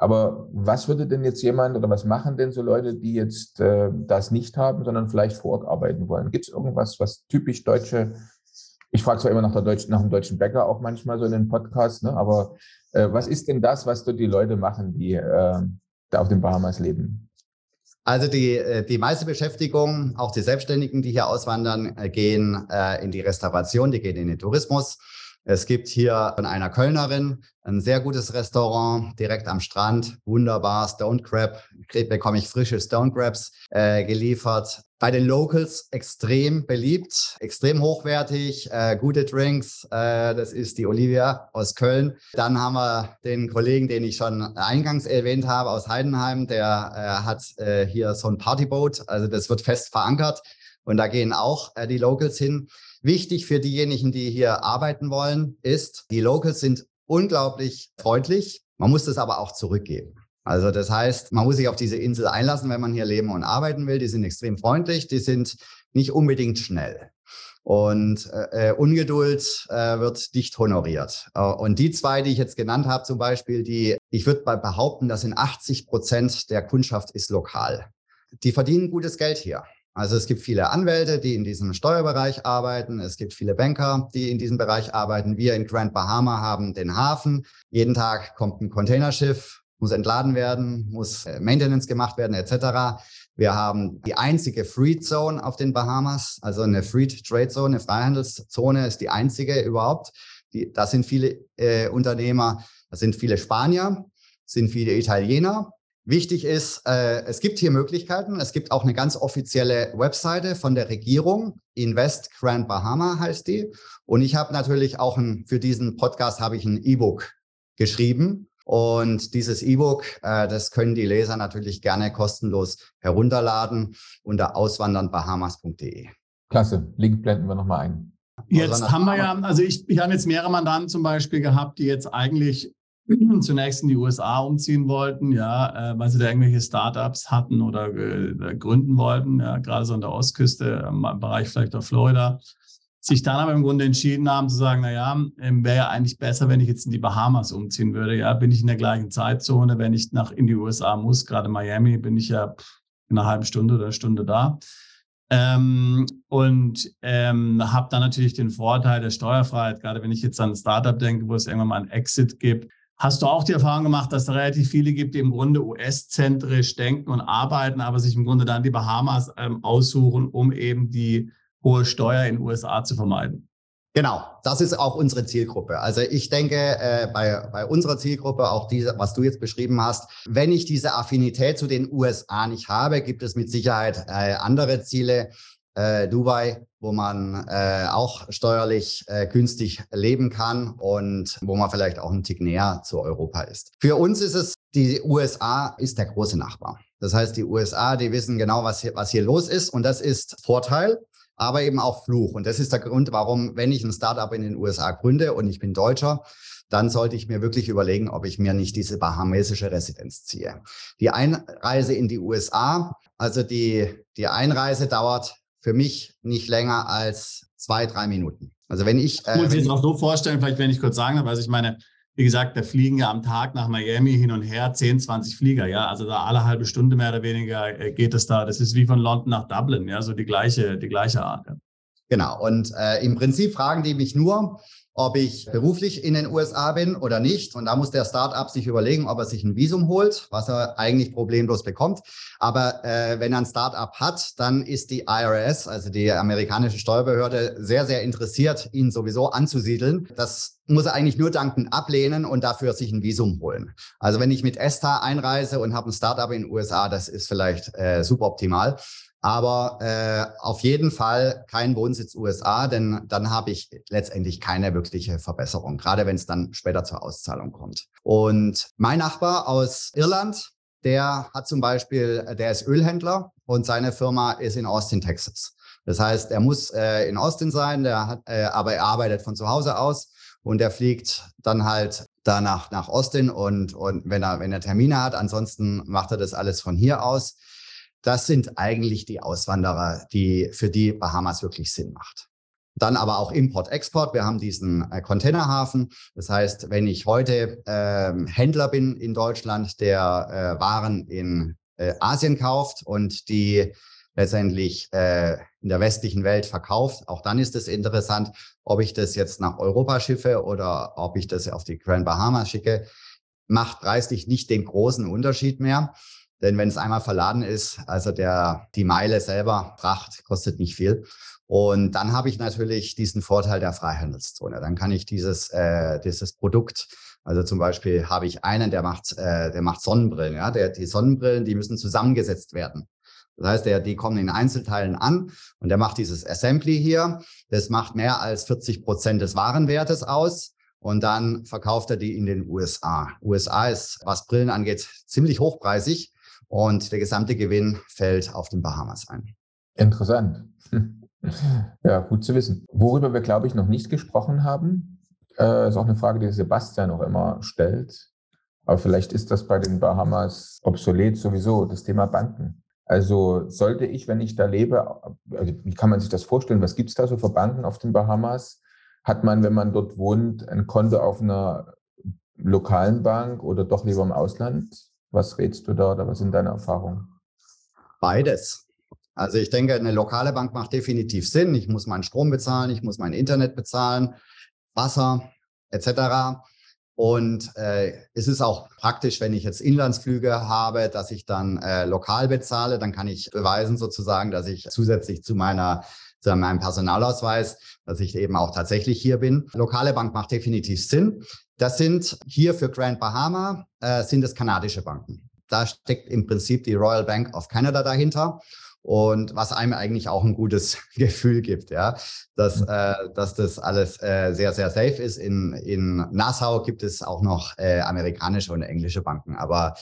Aber was würde denn jetzt jemand oder was machen denn so Leute, die jetzt äh, das nicht haben, sondern vielleicht vor Ort arbeiten wollen? Gibt es irgendwas, was typisch deutsche, ich frage zwar immer nach, der deutschen, nach dem deutschen Bäcker auch manchmal so in den Podcasts, ne, aber äh, was ist denn das, was dort die Leute machen, die äh, da auf den Bahamas leben? Also die, äh, die meiste Beschäftigung, auch die Selbstständigen, die hier auswandern, äh, gehen äh, in die Restauration, die gehen in den Tourismus. Es gibt hier von einer Kölnerin ein sehr gutes Restaurant direkt am Strand. Wunderbar, Stone Crab. Bekomme ich frische Stone Crabs äh, geliefert. Bei den Locals extrem beliebt, extrem hochwertig, äh, gute Drinks. Äh, das ist die Olivia aus Köln. Dann haben wir den Kollegen, den ich schon eingangs erwähnt habe, aus Heidenheim. Der äh, hat äh, hier so ein Partyboat. Also das wird fest verankert. Und da gehen auch äh, die Locals hin. Wichtig für diejenigen, die hier arbeiten wollen, ist, die Locals sind unglaublich freundlich. Man muss das aber auch zurückgeben. Also das heißt, man muss sich auf diese Insel einlassen, wenn man hier leben und arbeiten will. Die sind extrem freundlich, die sind nicht unbedingt schnell. Und äh, äh Ungeduld äh, wird dicht honoriert. Äh, und die zwei, die ich jetzt genannt habe, zum Beispiel, die, ich würde behaupten, dass in 80 Prozent der Kundschaft ist lokal. Die verdienen gutes Geld hier. Also es gibt viele Anwälte, die in diesem Steuerbereich arbeiten. Es gibt viele Banker, die in diesem Bereich arbeiten. Wir in Grand Bahama haben den Hafen. Jeden Tag kommt ein Containerschiff, muss entladen werden, muss äh, Maintenance gemacht werden etc. Wir haben die einzige Free Zone auf den Bahamas, also eine Free Trade Zone, eine Freihandelszone ist die einzige überhaupt. Die, da sind viele äh, Unternehmer, da sind viele Spanier, sind viele Italiener Wichtig ist, äh, es gibt hier Möglichkeiten. Es gibt auch eine ganz offizielle Webseite von der Regierung. Invest Grand Bahama heißt die. Und ich habe natürlich auch ein, für diesen Podcast habe ich ein E-Book geschrieben. Und dieses E-Book, äh, das können die Leser natürlich gerne kostenlos herunterladen unter auswandernbahamas.de. Klasse. Link blenden wir nochmal ein. Jetzt haben wir ja, also ich, ich habe jetzt mehrere Mandanten zum Beispiel gehabt, die jetzt eigentlich zunächst in die USA umziehen wollten, ja, äh, weil sie da irgendwelche Startups hatten oder äh, gründen wollten, ja, gerade so an der Ostküste, im Bereich vielleicht auch Florida, sich dann aber im Grunde entschieden haben zu sagen, na ja, ähm, wäre ja eigentlich besser, wenn ich jetzt in die Bahamas umziehen würde. Ja, bin ich in der gleichen Zeitzone, wenn ich nach in die USA muss, gerade Miami, bin ich ja in einer halben Stunde oder Stunde da. Ähm, und ähm, habe dann natürlich den Vorteil der Steuerfreiheit, gerade wenn ich jetzt an ein Startup denke, wo es irgendwann mal einen Exit gibt, Hast du auch die Erfahrung gemacht, dass es relativ viele gibt, die im Grunde US-zentrisch denken und arbeiten, aber sich im Grunde dann die Bahamas ähm, aussuchen, um eben die hohe Steuer in den USA zu vermeiden? Genau, das ist auch unsere Zielgruppe. Also ich denke, äh, bei, bei unserer Zielgruppe, auch diese, was du jetzt beschrieben hast, wenn ich diese Affinität zu den USA nicht habe, gibt es mit Sicherheit äh, andere Ziele, äh, Dubai, wo man äh, auch steuerlich äh, günstig leben kann und wo man vielleicht auch ein Tick näher zu Europa ist. Für uns ist es, die USA ist der große Nachbar. Das heißt, die USA, die wissen genau, was hier, was hier los ist und das ist Vorteil, aber eben auch Fluch. Und das ist der Grund, warum, wenn ich ein Startup in den USA gründe und ich bin Deutscher, dann sollte ich mir wirklich überlegen, ob ich mir nicht diese bahamesische Residenz ziehe. Die Einreise in die USA, also die, die Einreise dauert für mich nicht länger als zwei, drei Minuten. Also wenn ich. Äh, muss ich jetzt auch so vorstellen, vielleicht wenn ich kurz sagen darf, also ich meine, wie gesagt, da fliegen ja am Tag nach Miami hin und her 10, 20 Flieger, ja. Also da alle halbe Stunde mehr oder weniger äh, geht es da. Das ist wie von London nach Dublin, ja, so die gleiche, die gleiche Art. Ja. Genau. Und äh, im Prinzip fragen die mich nur, ob ich beruflich in den USA bin oder nicht. Und da muss der Startup sich überlegen, ob er sich ein Visum holt, was er eigentlich problemlos bekommt. Aber äh, wenn er ein Startup hat, dann ist die IRS, also die amerikanische Steuerbehörde, sehr, sehr interessiert, ihn sowieso anzusiedeln. Das muss er eigentlich nur dankend ablehnen und dafür sich ein Visum holen. Also wenn ich mit ESTA einreise und habe ein Startup in den USA, das ist vielleicht äh, super optimal. Aber äh, auf jeden Fall kein Wohnsitz USA, denn dann habe ich letztendlich keine wirkliche Verbesserung, gerade wenn es dann später zur Auszahlung kommt. Und mein Nachbar aus Irland, der hat zum Beispiel, der ist Ölhändler und seine Firma ist in Austin, Texas. Das heißt, er muss äh, in Austin sein, der hat, äh, aber er arbeitet von zu Hause aus und er fliegt dann halt danach nach Austin und, und wenn er, wenn er Termine hat, ansonsten macht er das alles von hier aus. Das sind eigentlich die Auswanderer, die für die Bahamas wirklich Sinn macht. Dann aber auch Import-Export. Wir haben diesen äh, Containerhafen. Das heißt, wenn ich heute äh, Händler bin in Deutschland, der äh, Waren in äh, Asien kauft und die letztendlich äh, in der westlichen Welt verkauft, auch dann ist es interessant, ob ich das jetzt nach Europa schiffe oder ob ich das auf die Grand Bahamas schicke. Macht preislich nicht den großen Unterschied mehr. Denn wenn es einmal verladen ist, also der, die Meile selber, Fracht, kostet nicht viel. Und dann habe ich natürlich diesen Vorteil der Freihandelszone. Dann kann ich dieses, äh, dieses Produkt, also zum Beispiel habe ich einen, der macht, äh, der macht Sonnenbrillen. Ja? Der, die Sonnenbrillen, die müssen zusammengesetzt werden. Das heißt, der, die kommen in Einzelteilen an und der macht dieses Assembly hier. Das macht mehr als 40 Prozent des Warenwertes aus. Und dann verkauft er die in den USA. USA ist, was Brillen angeht, ziemlich hochpreisig und der gesamte Gewinn fällt auf den Bahamas ein. Interessant. Ja, gut zu wissen. Worüber wir, glaube ich, noch nicht gesprochen haben, äh, ist auch eine Frage, die Sebastian auch immer stellt. Aber vielleicht ist das bei den Bahamas obsolet sowieso, das Thema Banken. Also sollte ich, wenn ich da lebe, also wie kann man sich das vorstellen? Was gibt es da so für Banken auf den Bahamas? Hat man, wenn man dort wohnt, ein Konto auf einer lokalen Bank oder doch lieber im Ausland? Was rätst du da oder was sind deine Erfahrungen? Beides. Also ich denke, eine lokale Bank macht definitiv Sinn. Ich muss meinen Strom bezahlen, ich muss mein Internet bezahlen, Wasser etc. Und äh, es ist auch praktisch, wenn ich jetzt Inlandsflüge habe, dass ich dann äh, lokal bezahle. Dann kann ich beweisen sozusagen, dass ich zusätzlich zu meiner zu meinem Personalausweis, dass ich eben auch tatsächlich hier bin. Lokale Bank macht definitiv Sinn. Das sind hier für Grand Bahama, äh, sind es kanadische Banken. Da steckt im Prinzip die Royal Bank of Canada dahinter und was einem eigentlich auch ein gutes Gefühl gibt, ja, dass, mhm. äh, dass das alles äh, sehr, sehr safe ist. In, in Nassau gibt es auch noch äh, amerikanische und englische Banken, aber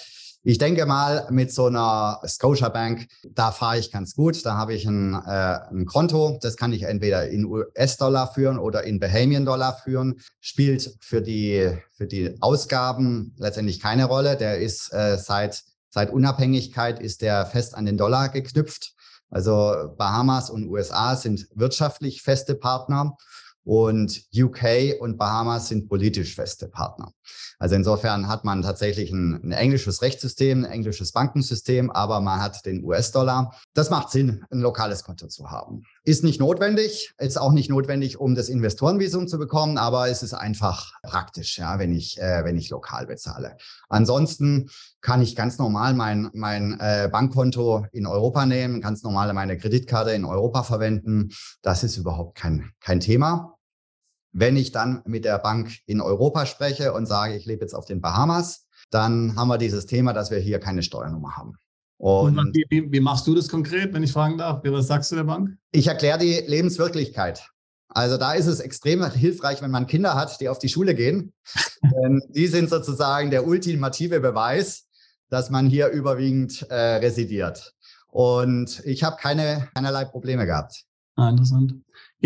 Ich denke mal, mit so einer Scotiabank, da fahre ich ganz gut. Da habe ich ein, äh, ein Konto, das kann ich entweder in US-Dollar führen oder in Bahamian-Dollar führen. Spielt für die, für die Ausgaben letztendlich keine Rolle. Der ist äh, seit, seit Unabhängigkeit ist der fest an den Dollar geknüpft. Also Bahamas und USA sind wirtschaftlich feste Partner und UK und Bahamas sind politisch feste Partner. Also insofern hat man tatsächlich ein, ein, englisches Rechtssystem, ein englisches Bankensystem, aber man hat den US-Dollar. Das macht Sinn, ein lokales Konto zu haben. Ist nicht notwendig, ist auch nicht notwendig, um das Investorenvisum zu bekommen, aber es ist einfach praktisch, ja, wenn ich, äh, wenn ich lokal bezahle. Ansonsten kann ich ganz normal mein, mein äh, Bankkonto in Europa nehmen, ganz normal meine Kreditkarte in Europa verwenden. Das ist überhaupt kein, kein Thema. Wenn ich dann mit der Bank in Europa spreche und sage, ich lebe jetzt auf den Bahamas, dann haben wir dieses Thema, dass wir hier keine Steuernummer haben. Und, und wie, wie, wie, machst du das konkret, wenn ich fragen darf? Was sagst du der Bank? Ich erkläre die Lebenswirklichkeit. Also da ist es extrem hilfreich, wenn man Kinder hat, die auf die Schule gehen. Denn die sind sozusagen der ultimative Beweis, dass man hier überwiegend äh, residiert. Und ich habe keine, keinerlei Probleme gehabt. Ah, interessant.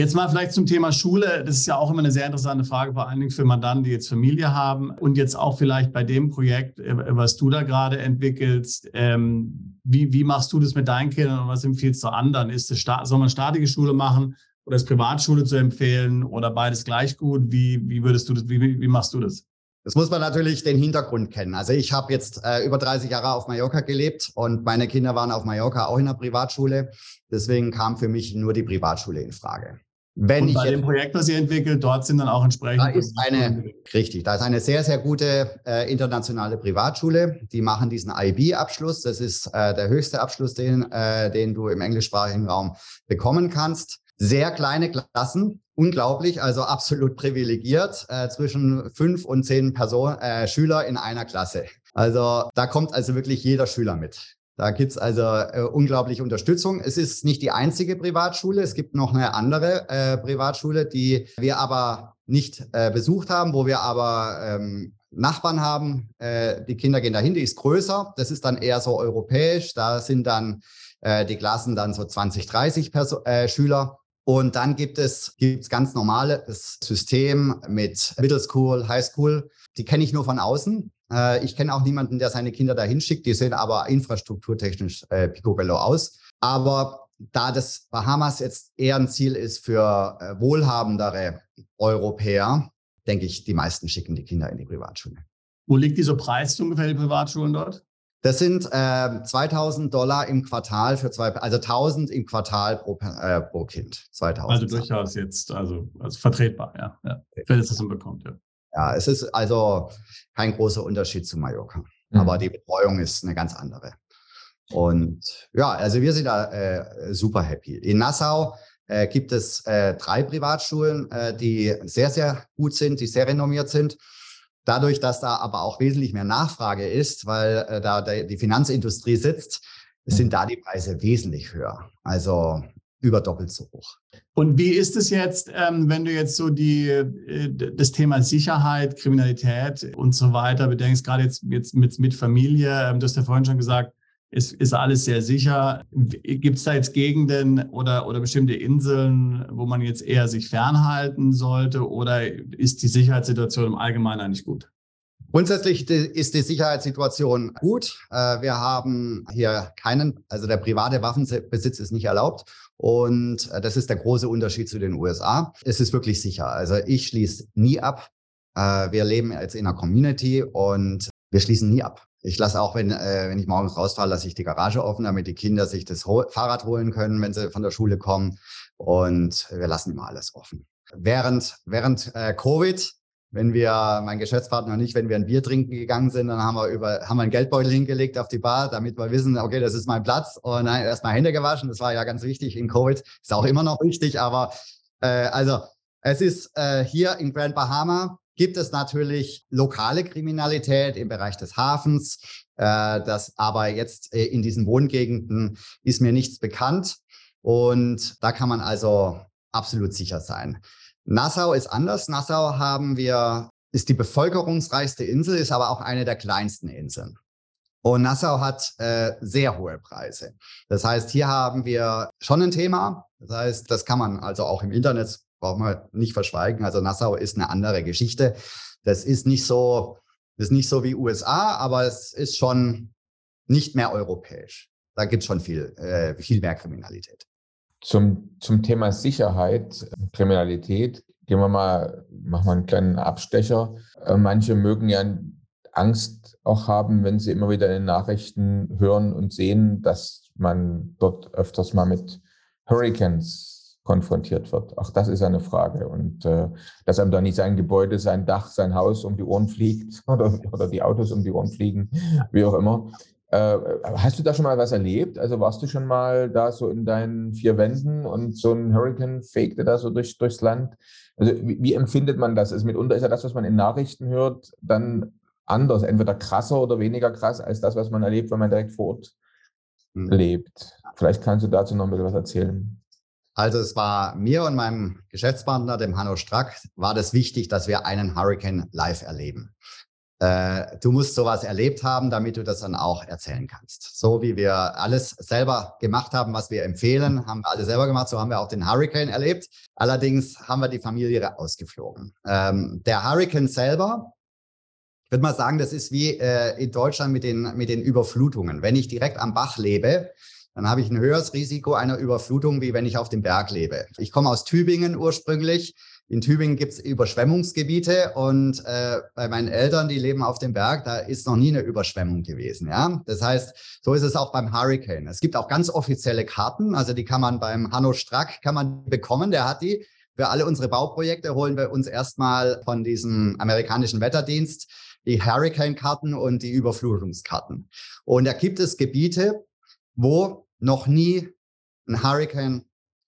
Jetzt mal vielleicht zum Thema Schule. Das ist ja auch immer eine sehr interessante Frage, vor allen Dingen für Mandanten, die jetzt Familie haben. Und jetzt auch vielleicht bei dem Projekt, äh, was du da gerade entwickelst. Ähm, wie, wie machst du das mit deinen Kindern und was empfiehlst du anderen? Ist es, soll man staatliche Schule machen oder ist Privatschule zu empfehlen oder beides gleich gut? Wie, wie würdest du das, wie, wie machst du das? Das muss man natürlich den Hintergrund kennen. Also ich habe jetzt äh, über 30 Jahre auf Mallorca gelebt und meine Kinder waren auf Mallorca auch in der Privatschule. Deswegen kam für mich nur die Privatschule in Frage. Wenn und bei dem Projekt, das ihr entwickelt, dort sind dann auch entsprechend. Da ist eine, richtig, da ist eine sehr, sehr gute äh, internationale Privatschule. Die machen diesen IB-Abschluss. Das ist äh, der höchste Abschluss, den, äh, den du im englischsprachigen Raum bekommen kannst. Sehr kleine Klassen, unglaublich, also absolut privilegiert, äh, zwischen fünf und zehn Personen, äh, Schüler in einer Klasse. Also da kommt also wirklich jeder Schüler mit. Da gibt's also äh, unglaublich Unterstützung. Es ist nicht die einzige Privatschule. Es gibt noch eine andere äh, Privatschule, die wir aber nicht äh, besucht haben, wo wir aber ähm, Nachbarn haben. Äh, die Kinder gehen dahin, die ist größer. Das ist dann eher so europäisch. Da sind dann äh, die Klassen dann so 20, 30 Perso äh, Schüler. Und dann gibt es gibt's ganz normales System mit Middle School, High School. Die kenne ich nur von außen. Äh, ich kenne auch niemanden, der seine Kinder dahin schickt. Die sehen aber infrastrukturtechnisch äh, picobello aus. Aber da das Bahamas jetzt eher ein Ziel ist für äh, wohlhabendere Europäer, denke ich, die meisten schicken die Kinder in die Privatschule. Wo liegt dieser Preis ungefähr, die Privatschulen dort? Das sind äh, 2000 Dollar im Quartal für zwei, also 1000 im Quartal pro, äh, pro Kind. 2000. Also durchaus jetzt, also, also vertretbar, ja. ja. Wenn es das bekommt, ja. Ja, es ist also kein großer Unterschied zu Mallorca. Mhm. Aber die Betreuung ist eine ganz andere. Und ja, also wir sind da äh, super happy. In Nassau äh, gibt es äh, drei Privatschulen, äh, die sehr, sehr gut sind, die sehr renommiert sind. Dadurch, dass da aber auch wesentlich mehr Nachfrage ist, weil äh, da die Finanzindustrie sitzt, sind da die Preise wesentlich höher. Also über doppelt so hoch. Und wie ist es jetzt, ähm, wenn du jetzt so die, äh, das Thema Sicherheit, Kriminalität und so weiter bedenkst, gerade jetzt, jetzt mit, mit Familie, ähm, du hast ja vorhin schon gesagt, ist, ist alles sehr sicher. Gibt es da jetzt Gegenden oder, oder bestimmte Inseln, wo man jetzt eher sich fernhalten sollte oder ist die Sicherheitssituation im Allgemeinen eigentlich gut? Grundsätzlich ist die Sicherheitssituation gut. Äh, wir haben hier keinen, also der private Waffenbesitz ist nicht erlaubt. Und äh, das ist der große Unterschied zu den USA. Es ist wirklich sicher. Also ich schließe nie ab. Äh, wir leben jetzt in einer Community und wir schließen nie ab. Ich lasse auch, wenn, wenn ich morgens rausfahre, lasse ich die Garage offen, damit die Kinder sich das Fahrrad holen können, wenn sie von der Schule kommen. Und wir lassen immer alles offen. Während, während äh, Covid, wenn wir, mein Geschäftspartner und ich, wenn wir ein Bier trinken gegangen sind, dann haben wir über, haben wir einen Geldbeutel hingelegt auf die Bar, damit wir wissen, okay, das ist mein Platz. Und dann erstmal Hände gewaschen. Das war ja ganz wichtig in Covid. Ist auch immer noch wichtig, aber äh, also es ist äh, hier in Grand Bahama gibt es natürlich lokale Kriminalität im Bereich des Hafens. Äh, das aber jetzt äh, in diesen Wohngegenden ist mir nichts bekannt. Und da kann man also absolut sicher sein. Nassau ist anders. Nassau haben wir, ist die bevölkerungsreichste Insel, ist aber auch eine der kleinsten Inseln. Und Nassau hat äh, sehr hohe Preise. Das heißt, hier haben wir schon ein Thema. Das heißt, das kann man also auch im Internet, braucht man nicht verschweigen. Also Nassau ist eine andere Geschichte. Das ist nicht so, ist nicht so wie USA, aber es ist schon nicht mehr europäisch. Da gibt es schon viel, äh, viel mehr Kriminalität. Zum, zum Thema Sicherheit, Kriminalität, gehen wir mal, machen wir einen kleinen Abstecher. Äh, manche mögen ja Angst auch haben, wenn sie immer wieder in den Nachrichten hören und sehen, dass man dort öfters mal mit Hurricanes konfrontiert wird. Auch das ist eine Frage. Und äh, dass einem da nicht sein Gebäude, sein Dach, sein Haus um die Ohren fliegt oder, oder die Autos um die Ohren fliegen, wie auch immer. Äh, hast du da schon mal was erlebt? Also warst du schon mal da so in deinen vier Wänden und so ein Hurricane fegte da so durch, durchs Land? Also wie, wie empfindet man das? Also mitunter ist ja das, was man in Nachrichten hört, dann anders, entweder krasser oder weniger krass als das, was man erlebt, wenn man direkt vor Ort mhm. lebt. Vielleicht kannst du dazu noch ein bisschen was erzählen. Also es war mir und meinem Geschäftspartner, dem Hanno Strack, war das wichtig, dass wir einen Hurricane live erleben. Äh, du musst sowas erlebt haben, damit du das dann auch erzählen kannst. So wie wir alles selber gemacht haben, was wir empfehlen, haben wir alle selber gemacht. So haben wir auch den Hurricane erlebt. Allerdings haben wir die Familie ausgeflogen. Ähm, der Hurricane selber ich würde mal sagen, das ist wie äh, in Deutschland mit den, mit den Überflutungen. Wenn ich direkt am Bach lebe, dann habe ich ein höheres Risiko einer Überflutung, wie wenn ich auf dem Berg lebe. Ich komme aus Tübingen ursprünglich. In Tübingen gibt es Überschwemmungsgebiete und äh, bei meinen Eltern, die leben auf dem Berg, da ist noch nie eine Überschwemmung gewesen. Ja, das heißt, so ist es auch beim Hurricane. Es gibt auch ganz offizielle Karten, also die kann man beim Hanno Strack kann man bekommen. Der hat die. Für alle unsere Bauprojekte holen wir uns erstmal von diesem amerikanischen Wetterdienst die Hurricane-Karten und die Überflutungskarten. Und da gibt es Gebiete, wo noch nie ein Hurricane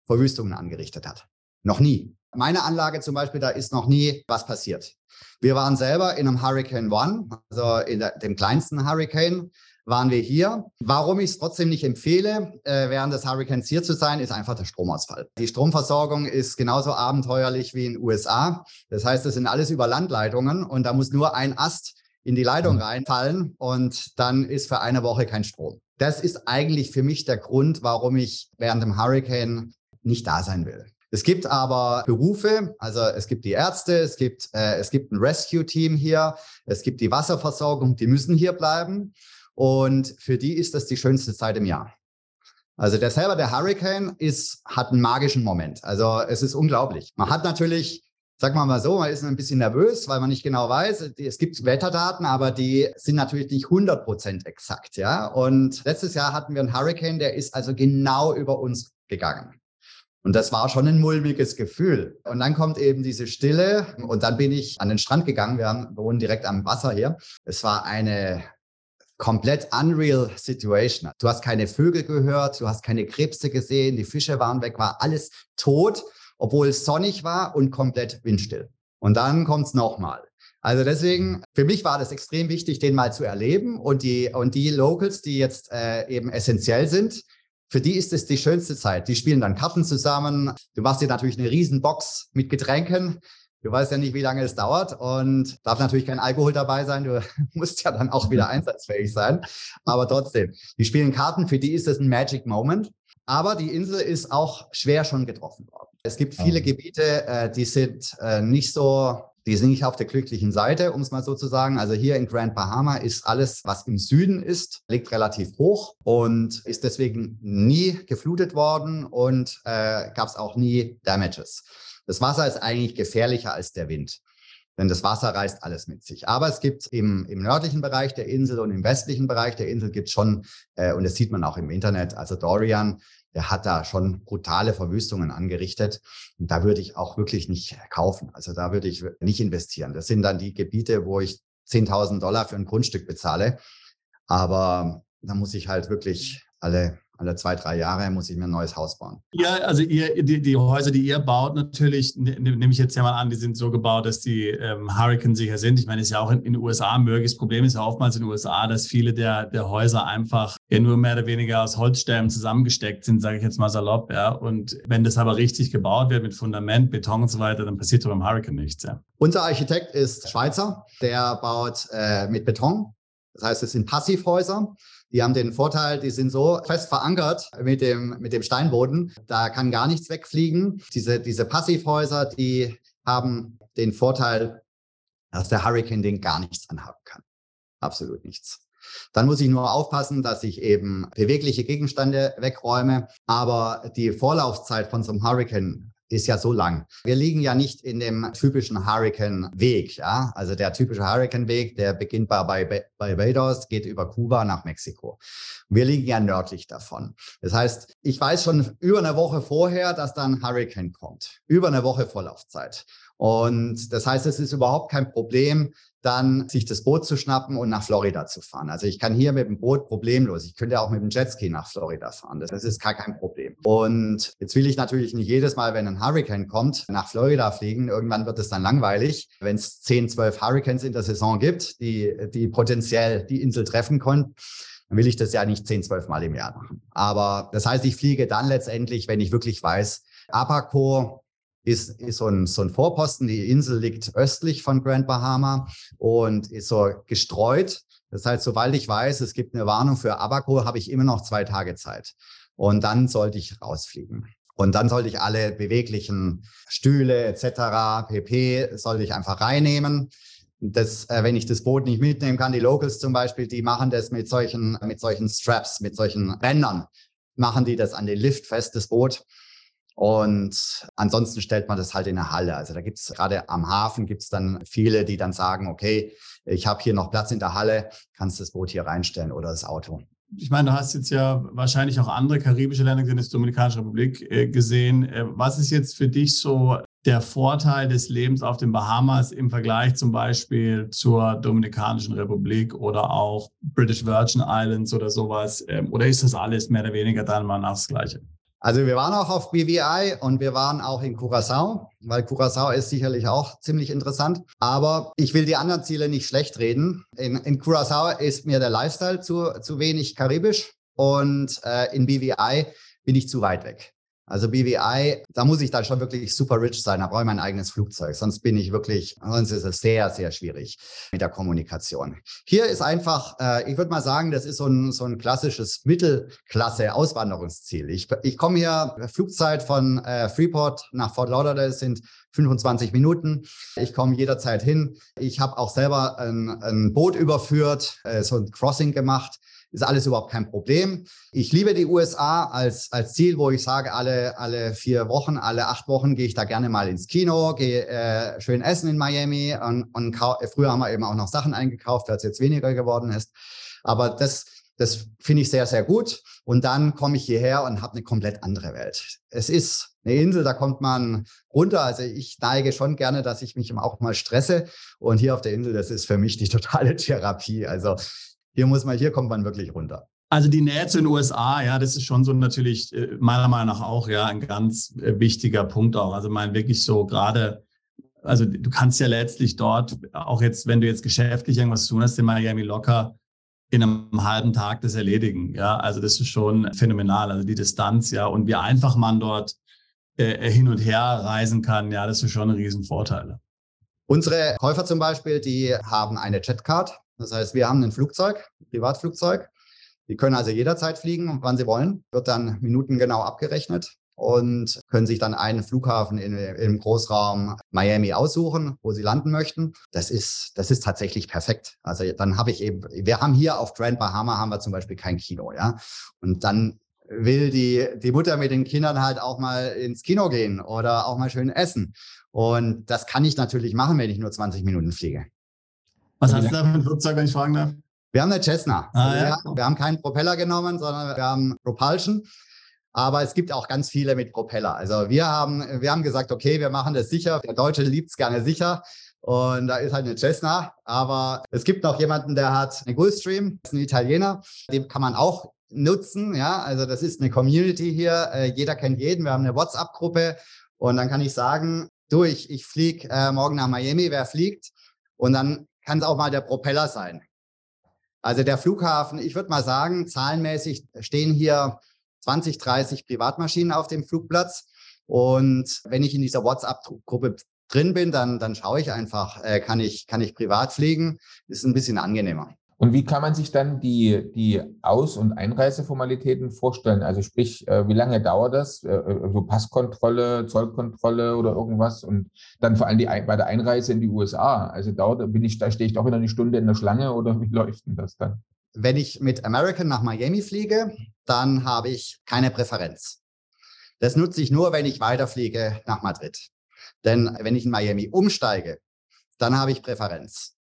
Verwüstungen angerichtet hat. Noch nie. Meine Anlage zum Beispiel, da ist noch nie was passiert. Wir waren selber in einem Hurricane One, also in der, dem kleinsten Hurricane waren wir hier. Warum ich es trotzdem nicht empfehle, äh, während des Hurricanes hier zu sein, ist einfach der Stromausfall. Die Stromversorgung ist genauso abenteuerlich wie in den USA. Das heißt, es sind alles über Landleitungen und da muss nur ein Ast in die Leitung mhm. reinfallen und dann ist für eine Woche kein Strom. Das ist eigentlich für mich der Grund, warum ich während dem Hurricane nicht da sein will. Es gibt aber Berufe, also es gibt die Ärzte, es gibt, äh, es gibt ein Rescue-Team hier, es gibt die Wasserversorgung, die müssen hier bleiben. Und für die ist das die schönste Zeit im Jahr. Also der selber, der Hurricane, ist, hat einen magischen Moment. Also es ist unglaublich. Man hat natürlich, sag mal mal so, man ist ein bisschen nervös, weil man nicht genau weiß. Es gibt Wetterdaten, aber die sind natürlich nicht 100 Prozent exakt. Ja. Und letztes Jahr hatten wir einen Hurricane, der ist also genau über uns gegangen. Und das war schon ein mulmiges Gefühl. Und dann kommt eben diese Stille und dann bin ich an den Strand gegangen. Wir, wohnen direkt am Wasser hier. Es war eine komplett unreal Situation. Du hast keine Vögel gehört, du hast keine Krebse gesehen, die Fische waren weg, war alles tot, obwohl es sonnig war und komplett windstill. Und dann kommt's nochmal. Also deswegen, für mich war das extrem wichtig, den mal zu erleben und die, und die Locals, die jetzt äh, eben essentiell sind, für die ist es die schönste Zeit. Die spielen dann Karten zusammen. Du machst dir natürlich eine Riesenbox mit Getränken. Du weißt ja nicht, wie lange es dauert und darf natürlich kein Alkohol dabei sein. Du musst ja dann auch wieder einsatzfähig sein. Aber trotzdem, die spielen Karten, für die ist es ein Magic Moment. Aber die Insel ist auch schwer schon getroffen worden. Es gibt viele Gebiete, äh, die sind äh, nicht so, die sind nicht auf der glücklichen Seite, um es mal so zu sagen. Also hier in Grand Bahama ist alles, was im Süden ist, liegt relativ hoch und ist deswegen nie geflutet worden und äh, gab es auch nie Damages. Das Wasser ist eigentlich gefährlicher als der Wind. Denn das Wasser reißt alles mit sich. Aber es gibt im, im nördlichen Bereich der Insel und im westlichen Bereich der Insel gibt schon, äh, und das sieht man auch im Internet, also Dorian, der hat da schon brutale Verwüstungen angerichtet. Und da würde ich auch wirklich nicht kaufen. Also da würde ich nicht investieren. Das sind dann die Gebiete, wo ich 10.000 Dollar für ein Grundstück bezahle. Aber da muss ich halt wirklich alle alle zwei, drei Jahre muss ich mir ein neues Haus bauen. Ja, also ihr, die, die Häuser, die ihr baut, natürlich, ne, ne, nehme ich jetzt ja mal an, die sind so gebaut, dass die ähm, Hurricane sicher sind. Ich meine, es ist ja auch in, in den USA möglich. Das Problem ist ja oftmals in den USA, dass viele der, der Häuser einfach ja nur mehr oder weniger aus Holzstämmen zusammengesteckt sind, sage ich jetzt mal salopp. Ja. Und wenn das aber richtig gebaut wird mit Fundament, Beton und so weiter, dann passiert beim Hurricane nichts. Ja. Unser Architekt ist Schweizer, der baut äh, mit Beton Das heißt, es sind Passivhäuser. Die haben den Vorteil, die sind so fest verankert mit dem, mit dem Steinboden. Da kann gar nichts wegfliegen. Diese, diese Passivhäuser, die haben den Vorteil, dass der Hurricane den gar nichts anhaben kann. Absolut nichts. Dann muss ich nur aufpassen, dass ich eben bewegliche Gegenstände wegräume. Aber die Vorlaufzeit von so einem Hurricane ist ja so lang. Wir liegen ja nicht in dem typischen Hurricane-Weg. Ja? Also der typische Hurricane-Weg, der beginnt bei Barbados, geht über Kuba nach Mexiko. Wir liegen ja nördlich davon. Das heißt, ich weiß schon über eine Woche vorher, dass da ein Hurricane kommt. Über eine Woche Vorlaufzeit. Und das heißt, es ist überhaupt kein Problem, dann sich das Boot zu schnappen und nach Florida zu fahren. Also ich kann hier mit dem Boot problemlos, ich könnte auch mit dem Jetski nach Florida fahren. Das, ist gar kein Problem. Und jetzt will ich natürlich nicht jedes Mal, wenn ein Hurricane kommt, nach Florida fliegen. Irgendwann wird es dann langweilig. Wenn es 10, 12 Hurricanes in der Saison gibt, die, die potenziell die Insel treffen können, dann will ich das ja nicht 10, 12 Mal im Jahr machen. Aber das heißt, ich fliege dann letztendlich, wenn ich wirklich weiß, Abaco ist, ist so, ein, so ein Vorposten. Die Insel liegt östlich von Grand Bahama und ist so gestreut. Das heißt, sobald ich weiß, es gibt eine Warnung für Abaco, habe ich immer noch zwei Tage Zeit. Und dann sollte ich rausfliegen. Und dann sollte ich alle beweglichen Stühle etc., pp, sollte ich einfach reinnehmen. Das, äh, wenn ich das Boot nicht mitnehmen kann, die Locals zum Beispiel, die machen das mit solchen, mit solchen Straps, mit solchen Bändern, machen die das an den Lift fest, das Boot. Und ansonsten stellt man das halt in der Halle. Also da gibt es gerade am Hafen gibt es dann viele, die dann sagen, okay, ich habe hier noch Platz in der Halle, kannst das Boot hier reinstellen oder das Auto. Ich meine, du hast jetzt ja wahrscheinlich auch andere karibische Länder gesehen, die Dominikanische Republik äh, gesehen. Äh, was ist jetzt für dich so der Vorteil des Lebens auf den Bahamas im Vergleich zum Beispiel zur Dominikanischen Republik oder auch British Virgin Islands oder sowas? Ähm, oder ist das alles mehr oder weniger dann mal nach das Gleiche? Also wir waren auch auf BVI und wir waren auch in Curacao, weil Curacao ist sicherlich auch ziemlich interessant. Aber ich will die anderen Ziele nicht schlecht reden. In, in Curacao ist mir der Lifestyle zu, zu wenig karibisch und äh, in BVI bin ich zu weit weg. Also BVI, da muss ich dann schon wirklich super rich sein. Da brauche ich mein eigenes Flugzeug. Sonst bin ich wirklich, sonst ist es sehr, sehr schwierig mit der Kommunikation. Hier ist einfach, äh, ich würde mal sagen, das ist so ein, so ein klassisches Mittelklasse-Auswanderungsziel. Ich, ich komme hier, Flugzeit von äh, Freeport nach Fort Lauderdale sind 25 Minuten. Ich komme jederzeit hin. Ich habe auch selber ein, ein Boot überführt, äh, so ein Crossing gemacht ist alles überhaupt kein Problem. Ich liebe die USA als, als Ziel, wo ich sage, alle, alle vier Wochen, alle acht Wochen gehe ich da gerne mal ins Kino, gehe äh, schön essen in Miami und, und früher haben wir eben auch noch Sachen eingekauft, als jetzt weniger geworden ist. Aber das, das finde ich sehr, sehr gut. Und dann komme ich hierher und habe eine komplett andere Welt. Es ist eine Insel, da kommt man runter. Also ich neige schon gerne, dass ich mich auch mal stresse. Und hier auf der Insel, das ist für mich die totale Therapie. Also hier muss man, hier kommt man wirklich runter. Also die Nähe zu den USA, ja, das ist schon so natürlich äh, meiner Meinung nach auch ja ein ganz äh, wichtiger Punkt auch. Also mein wirklich so gerade, also du kannst ja letztlich dort auch jetzt, wenn du jetzt geschäftlich irgendwas tun hast, in Miami locker in einem halben Tag das erledigen. Ja, also das ist schon phänomenal. Also die Distanz, ja, und wie einfach man dort äh, hin und her reisen kann, ja, das ist schon ein Riesenvorteil. Unsere Käufer zum Beispiel, die haben eine Jetcard. Das heißt, wir haben ein Flugzeug, ein Privatflugzeug. Die können also jederzeit fliegen, wann sie wollen. Wird dann minutengenau abgerechnet und können sich dann einen Flughafen in, im Großraum Miami aussuchen, wo sie landen möchten. Das ist, das ist tatsächlich perfekt. Also dann habe ich eben, wir haben hier auf Grand Bahama haben wir zum Beispiel kein Kino, ja. Und dann will die, die Mutter mit den Kindern halt auch mal ins Kino gehen oder auch mal schön essen. Und das kann ich natürlich machen, wenn ich nur 20 Minuten fliege. Was hast du da für ein Flugzeug, wenn ich fragen darf? Wir haben eine Cessna. Ah, also ja. wir, wir, haben keinen Propeller genommen, sondern wir haben Propulsion. Aber es gibt auch ganz viele mit Propeller. Also wir haben, wir haben gesagt, okay, wir machen das sicher. Der Deutsche liebt es gerne sicher. Und da ist halt eine Cessna. Aber es gibt noch jemanden, der hat eine Gulfstream, das ist ein Italiener. Den kann man auch nutzen. Ja, also das ist eine Community hier. Äh, jeder kennt jeden. Wir haben eine WhatsApp-Gruppe. Und dann kann ich sagen, du, ich, ich fliege äh, morgen nach Miami. Wer fliegt? Und dann kann es auch mal der Propeller sein. Also der Flughafen, ich würde mal sagen, zahlenmäßig stehen hier 20, 30 Privatmaschinen auf dem Flugplatz. Und wenn ich in dieser WhatsApp-Gruppe drin bin, dann, dann schaue ich einfach, äh, kann, ich, kann ich privat fliegen. Ist ein bisschen angenehmer. Und wie kann man sich dann die, die Aus- und Einreiseformalitäten vorstellen? Also sprich, äh, wie lange dauert das? Äh, äh, so Passkontrolle, Zollkontrolle oder irgendwas? Und dann vor allem die, bei der Einreise in die USA. Also dauert, bin ich, da stehe ich doch wieder eine Stunde in der Schlange oder wie läuft denn das dann? Wenn ich mit American nach Miami fliege, dann habe ich keine Präferenz. Das nutze ich nur, wenn ich weiterfliege nach Madrid. Denn wenn ich in Miami umsteige, dann habe ich Präferenz.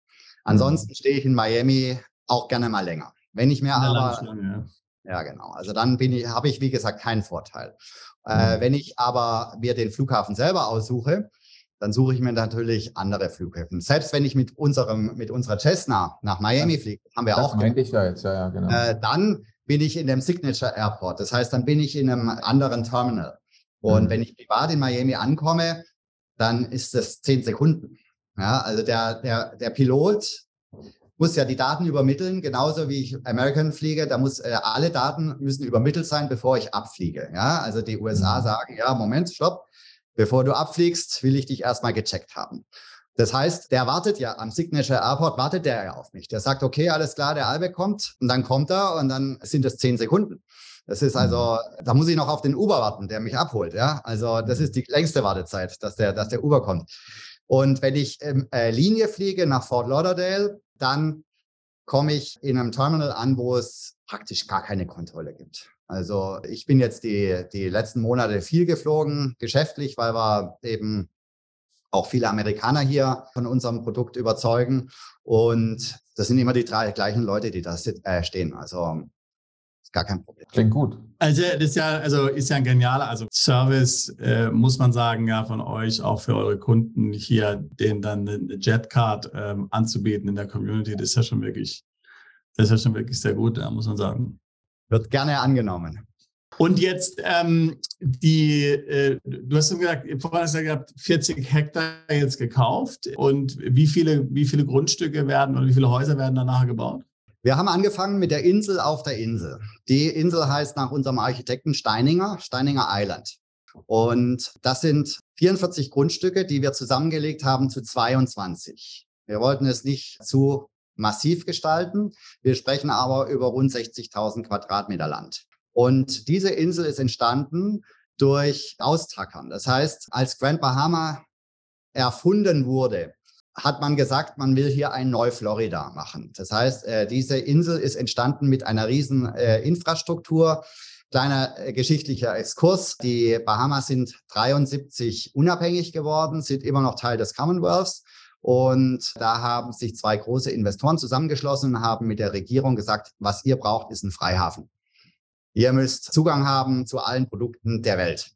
Ansonsten mhm. stehe ich in Miami auch gerne mal länger. Wenn ich mir aber ja. ja. genau. Also dann bin ich, habe ich wie gesagt keinen Vorteil. Äh, mhm. wenn ich aber mir den Flughafen selber aussuche, dann suche ich mir natürlich andere Flughäfen. Selbst wenn ich mit unserem, mit unserer Cessna nach Miami fliege, haben wir das auch. Meinte ich ja jetzt, ja, ja, genau. Äh, dann bin ich in dem Signature Airport. Das heißt, dann bin ich in einem anderen Terminal. Und mhm. wenn ich privat in Miami ankomme, dann ist das zehn Sekunden. Ja, also der, der, der Pilot muss ja die Daten übermitteln, genauso wie ich American fliege. Da muss äh, alle Daten müssen übermittelt sein, bevor ich abfliege. Ja, also die USA mhm. sagen, ja, Moment, stopp. Bevor du abfliegst, will ich dich erstmal gecheckt haben. Das heißt, der wartet ja am Signature Airport, wartet der ja auf mich. Der sagt, okay, alles klar, der Albeck kommt und dann kommt er und dann sind es zehn Sekunden. Das ist also, mhm. da muss ich noch auf den Uber warten, der mich abholt. Ja, also das ist die längste Wartezeit, dass der, dass der Uber kommt. Und wenn ich ähm, äh, Linie fliege nach Fort Lauderdale, dann komme ich in einem Terminal an, wo es praktisch gar keine Kontrolle gibt. Also ich bin jetzt die, die letzten Monate viel geflogen, geschäftlich, weil wir eben auch viele Amerikaner hier von unserem Produkt überzeugen. Und das sind immer die drei gleichen Leute, die da äh, stehen. Also gar kein Problem. Klingt gut. Also das ist ja, also ist ja ein genialer, also Service äh, muss man sagen, ja, von euch auch für eure Kunden hier, denen dann eine Jetcard ähm, anzubieten in der Community, das ist ja schon wirklich, das ist ja schon wirklich sehr gut, ja, muss man sagen. Wird gerne angenommen. Und jetzt ähm, die, äh, du hast gesagt, vorhin hast du gesagt, 40 Hektar jetzt gekauft. Und wie viele, wie viele Grundstücke werden oder wie viele Häuser werden danach gebaut? Wir haben angefangen mit der Insel auf der Insel. Die Insel heißt nach unserem Architekten Steininger, Steininger Island. Und das sind 44 Grundstücke, die wir zusammengelegt haben zu 22. Wir wollten es nicht zu massiv gestalten. Wir sprechen aber über rund 60.000 Quadratmeter Land. Und diese Insel ist entstanden durch Austackern. Das heißt, als Grand Bahama erfunden wurde, hat man gesagt, man will hier ein Neu-Florida machen. Das heißt, äh, diese Insel ist entstanden mit einer riesen äh, Infrastruktur. Kleiner äh, geschichtlicher Exkurs. Die Bahamas sind 73 unabhängig geworden, sind immer noch Teil des Commonwealths. Und da haben sich zwei große Investoren zusammengeschlossen und haben mit der Regierung gesagt, was ihr braucht, ist ein Freihafen. Ihr müsst Zugang haben zu allen Produkten der Welt.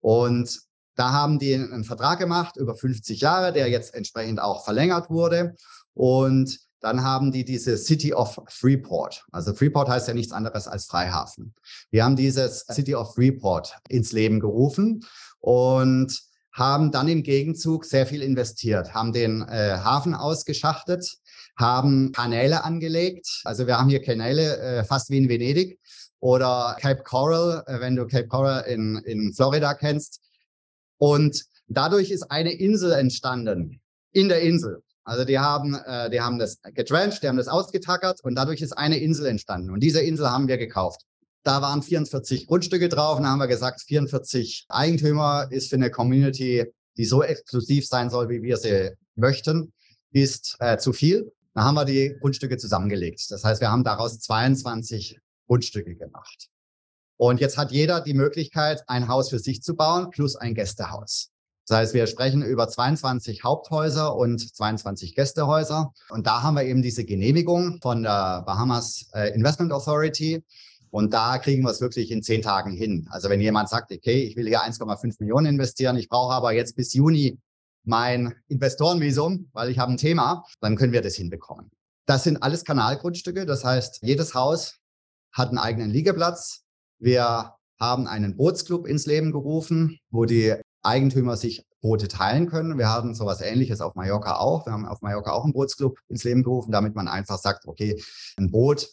Und da haben die einen Vertrag gemacht über 50 Jahre, der jetzt entsprechend auch verlängert wurde. Und dann haben die diese City of Freeport. Also Freeport heißt ja nichts anderes als Freihafen. Die haben dieses City of Freeport ins Leben gerufen und haben dann im Gegenzug sehr viel investiert, haben den äh, Hafen ausgeschachtet, haben Kanäle angelegt. Also wir haben hier Kanäle äh, fast wie in Venedig oder Cape Coral, äh, wenn du Cape Coral in, in Florida kennst. Und dadurch ist eine Insel entstanden in der Insel. Also die haben, äh, die haben das getrencht, die haben das ausgetackert und dadurch ist eine Insel entstanden. Und diese Insel haben wir gekauft. Da waren 44 Grundstücke drauf und da haben wir gesagt, 44 Eigentümer ist für eine Community, die so exklusiv sein soll, wie wir sie möchten, ist äh, zu viel. Da haben wir die Grundstücke zusammengelegt. Das heißt, wir haben daraus 22 Grundstücke gemacht. Und jetzt hat jeder die Möglichkeit, ein Haus für sich zu bauen plus ein Gästehaus. Das heißt, wir sprechen über 22 Haupthäuser und 22 Gästehäuser. Und da haben wir eben diese Genehmigung von der Bahamas äh, Investment Authority. Und da kriegen wir es wirklich in zehn Tagen hin. Also wenn jemand sagt, okay, ich will hier 1,5 Millionen investieren, ich brauche aber jetzt bis Juni mein Investorenvisum, weil ich habe ein Thema, dann können wir das hinbekommen. Das sind alles Kanalgrundstücke. Das heißt, jedes Haus hat einen eigenen Liegeplatz, wir haben einen Bootsclub ins Leben gerufen, wo die Eigentümer sich Boote teilen können. Wir haben sowas ähnliches auf Mallorca auch. Wir haben auf Mallorca auch einen Bootsclub ins Leben gerufen, damit man einfach sagt, okay, ein Boot,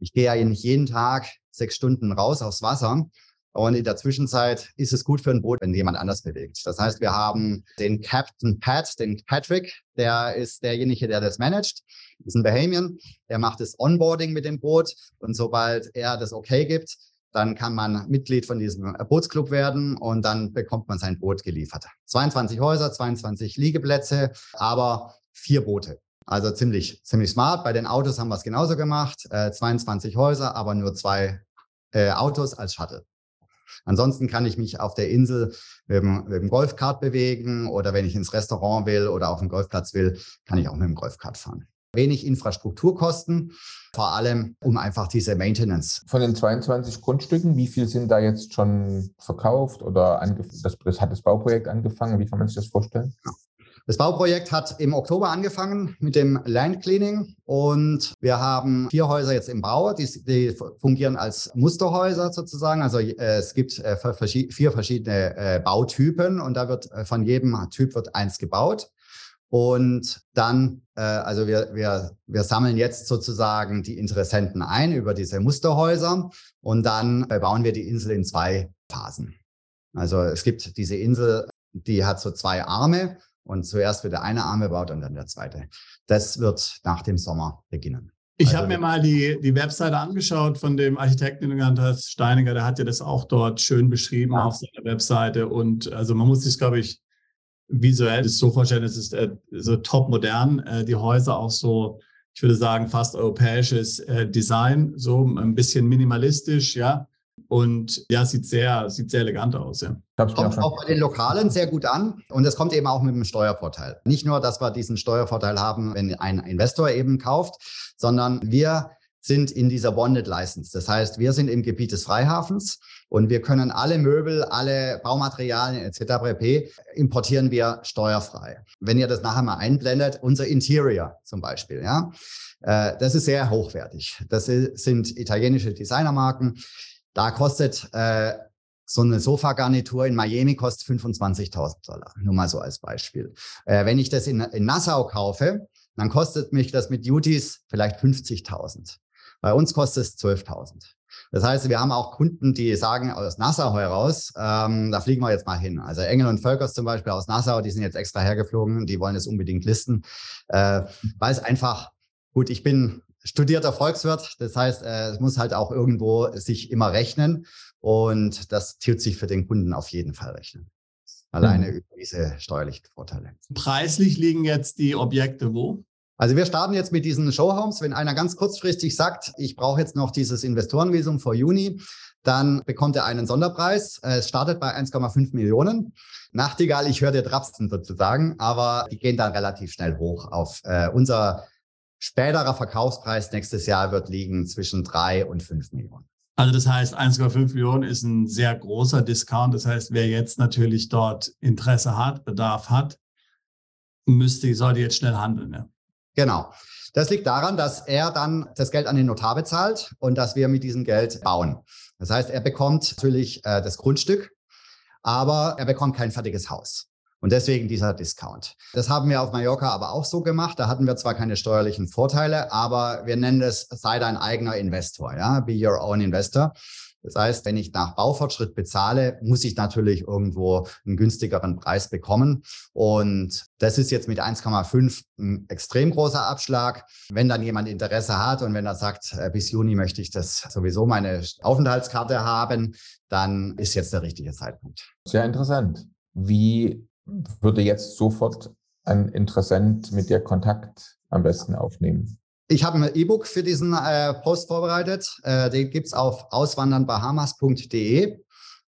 ich gehe ja nicht jeden Tag sechs Stunden raus aufs Wasser Und in der Zwischenzeit ist es gut für ein Boot, wenn jemand anders bewegt. Das heißt, wir haben den Captain Pat, den Patrick, der ist derjenige, der das managt. Ist ein Bahamian. Der macht das Onboarding mit dem Boot. Und sobald er das okay gibt, dann kann man Mitglied von diesem Bootsclub werden und dann bekommt man sein Boot geliefert. 22 Häuser, 22 Liegeplätze, aber vier Boote. Also ziemlich, ziemlich smart. Bei den Autos haben wir es genauso gemacht. Äh, 22 Häuser, aber nur zwei äh, Autos als Shuttle. Ansonsten kann ich mich auf der Insel mit dem, mit dem Golfkart bewegen oder wenn ich ins Restaurant will oder auf den Golfplatz will, kann ich auch mit dem Golfkart fahren. Wenig Infrastrukturkosten, vor allem um einfach diese Maintenance. Von den 22 Grundstücken, wie viel sind da jetzt schon verkauft oder das, das hat das Bauprojekt angefangen? Wie kann man sich das vorstellen? Ja. Das Bauprojekt hat im Oktober angefangen mit dem Land Cleaning und wir haben vier Häuser jetzt im Bau, die, die fungieren als Musterhäuser sozusagen. Also äh, es gibt äh, vier verschiedene äh, Bautypen und da wird äh, von jedem Typ wird eins gebaut. Und dann, äh, also wir, wir, wir sammeln jetzt sozusagen die Interessenten ein über diese Musterhäuser und dann äh, bauen wir die Insel in zwei Phasen. Also es gibt diese Insel, die hat so zwei Arme und zuerst wird der eine Arm gebaut und dann der zweite. Das wird nach dem Sommer beginnen. Ich also, habe mir mal die, die Webseite angeschaut von dem Architekten, den du genannt hast, Steiniger, der hat ja das auch dort schön beschrieben ja. auf seiner Webseite. Und also man muss sich, glaube ich, visuell das so vorstellen, es ist äh, so top modern, äh, die Häuser auch so, ich würde sagen, fast europäisches äh, Design, so ein bisschen minimalistisch, ja. Und ja, sieht sehr, sieht sehr elegant aus. Ja. Kommt auch bei den Lokalen sehr gut an. Und es kommt eben auch mit einem Steuervorteil. Nicht nur, dass wir diesen Steuervorteil haben, wenn ein Investor eben kauft, sondern wir sind in dieser Bonded License. Das heißt, wir sind im Gebiet des Freihafens und wir können alle Möbel, alle Baumaterialien etc. pp. importieren wir steuerfrei. Wenn ihr das nachher mal einblendet, unser Interior zum Beispiel, ja, äh, das ist sehr hochwertig. Das sind italienische Designermarken. Da kostet äh, so eine Sofagarnitur in Miami kostet 25.000 Dollar. Nur mal so als Beispiel. Äh, wenn ich das in, in Nassau kaufe, dann kostet mich das mit Duties vielleicht 50.000. Bei uns kostet es 12.000. Das heißt, wir haben auch Kunden, die sagen aus Nassau heraus, ähm, da fliegen wir jetzt mal hin. Also Engel und Völkers zum Beispiel aus Nassau, die sind jetzt extra hergeflogen, die wollen es unbedingt listen, äh, weil es einfach, gut, ich bin studierter Volkswirt. Das heißt, äh, es muss halt auch irgendwo sich immer rechnen. Und das tut sich für den Kunden auf jeden Fall rechnen. Alleine mhm. über diese steuerlichen Vorteile. Preislich liegen jetzt die Objekte wo? Also wir starten jetzt mit diesen Showhomes. Wenn einer ganz kurzfristig sagt, ich brauche jetzt noch dieses Investorenvisum vor Juni, dann bekommt er einen Sonderpreis. Es startet bei 1,5 Millionen. Nachtigall, ich höre dir trapsen sozusagen, aber die gehen dann relativ schnell hoch auf äh, unser Späterer Verkaufspreis nächstes Jahr wird liegen zwischen drei und fünf Millionen. Also das heißt, 1,5 Millionen ist ein sehr großer Discount. Das heißt, wer jetzt natürlich dort Interesse hat, Bedarf hat, müsste, sollte jetzt schnell handeln. Ja. Genau. Das liegt daran, dass er dann das Geld an den Notar bezahlt und dass wir mit diesem Geld bauen. Das heißt, er bekommt natürlich äh, das Grundstück, aber er bekommt kein fertiges Haus. Und deswegen dieser Discount. Das haben wir auf Mallorca aber auch so gemacht. Da hatten wir zwar keine steuerlichen Vorteile, aber wir nennen es, sei dein eigener Investor, ja, be your own investor. Das heißt, wenn ich nach Baufortschritt bezahle, muss ich natürlich irgendwo einen günstigeren Preis bekommen. Und das ist jetzt mit 1,5 ein extrem großer Abschlag. Wenn dann jemand Interesse hat und wenn er sagt, äh, bis Juni möchte ich das sowieso meine Aufenthaltskarte haben, dann ist jetzt der richtige Zeitpunkt. Sehr interessant. Wie würde jetzt sofort ein Interessent mit dir Kontakt am besten aufnehmen? Ich habe ein E-Book für diesen äh, Post vorbereitet. Äh, den gibt es auf auswandernbahamas.de.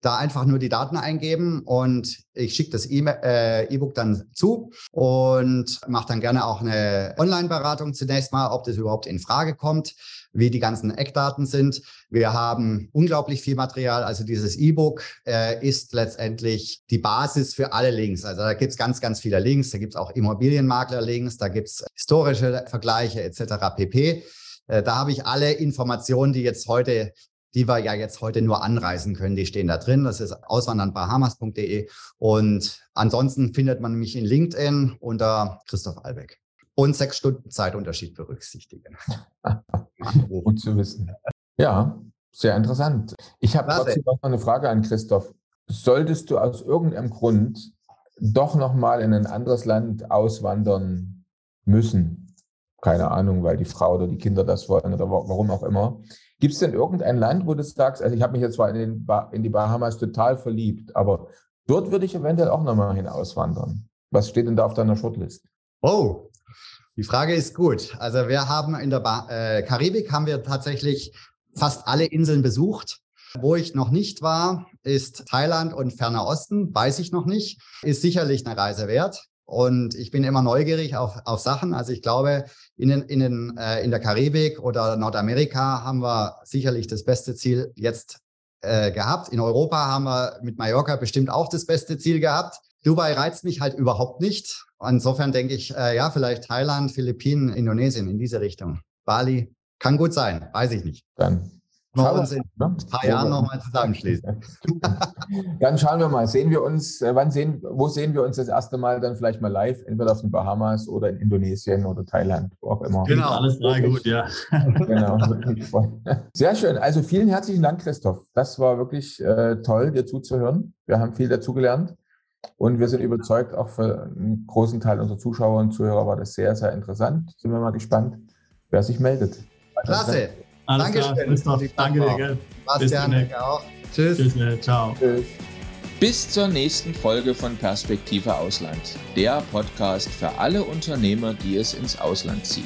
Da einfach nur die Daten eingeben und ich schicke das äh, E-Book dann zu und mache dann gerne auch eine Online-Beratung zunächst mal, ob das überhaupt in Frage kommt wie die ganzen Eckdaten sind. Wir haben unglaublich viel Material. Also dieses E-Book äh, ist letztendlich die Basis für alle Links. Also da gibt's ganz, ganz viele Links. Da gibt's auch Immobilienmakler-Links, da gibt's historische Vergleiche etc. pp. Äh, da habe ich alle Informationen, die jetzt heute die wir ja jetzt heute nur anreisen können, die stehen da drin. Das ist auswandernbahamas.de. Und ansonsten findet man mich in LinkedIn unter Christoph Albeck und sechs Stunden Zeitunterschied berücksichtigen. Gut zu wissen. Ja, Sehr interessant. Ich habe trotzdem noch eine Frage an Christoph. Solltest du aus irgendeinem Grund doch nochmal in ein anderes Land auswandern müssen, keine Ahnung, weil die Frau oder die Kinder das wollen oder warum auch immer, gibt es denn irgendein Land, wo du sagst, also ich habe mich jetzt zwar in, in die Bahamas total verliebt, aber dort würde ich eventuell auch nochmal hin auswandern. Was steht denn da auf deiner Shortlist? Oh, die Frage ist gut. Also wir haben in der ba äh, Karibik haben wir tatsächlich fast alle Inseln besucht. Wo ich noch nicht war, ist Thailand und Ferner Osten, weiß ich noch nicht. Ist sicherlich eine Reise wert. Und ich bin immer neugierig auf, auf Sachen. Also ich glaube, in, den, in, den, äh, in der Karibik oder Nordamerika haben wir sicherlich das beste Ziel jetzt äh, gehabt. In Europa haben wir mit Mallorca bestimmt auch das beste Ziel gehabt. Dubai reizt mich halt überhaupt nicht. Insofern denke ich, äh, ja, vielleicht Thailand, Philippinen, Indonesien in diese Richtung. Bali kann gut sein, weiß ich nicht. Dann wir uns in ne? ein paar Jahren nochmal zusammenschließen. dann schauen wir mal, sehen wir uns, äh, wann sehen, wo sehen wir uns das erste Mal dann vielleicht mal live, entweder auf den Bahamas oder in Indonesien oder Thailand, wo auch immer. Genau, alles drei gut, ja. genau, Sehr schön. Also vielen herzlichen Dank, Christoph. Das war wirklich äh, toll, dir zuzuhören. Wir haben viel dazugelernt. Und wir sind überzeugt, auch für einen großen Teil unserer Zuschauer und Zuhörer war das sehr, sehr interessant. Sind wir mal gespannt, wer sich meldet. Klasse. Alles Dankeschön. Klar, Christoph, danke dir, gell? Bastian, danke auch. Tschüss. Tschüss, ne, ciao. Tschüss. Bis zur nächsten Folge von Perspektive Ausland, der Podcast für alle Unternehmer, die es ins Ausland zieht.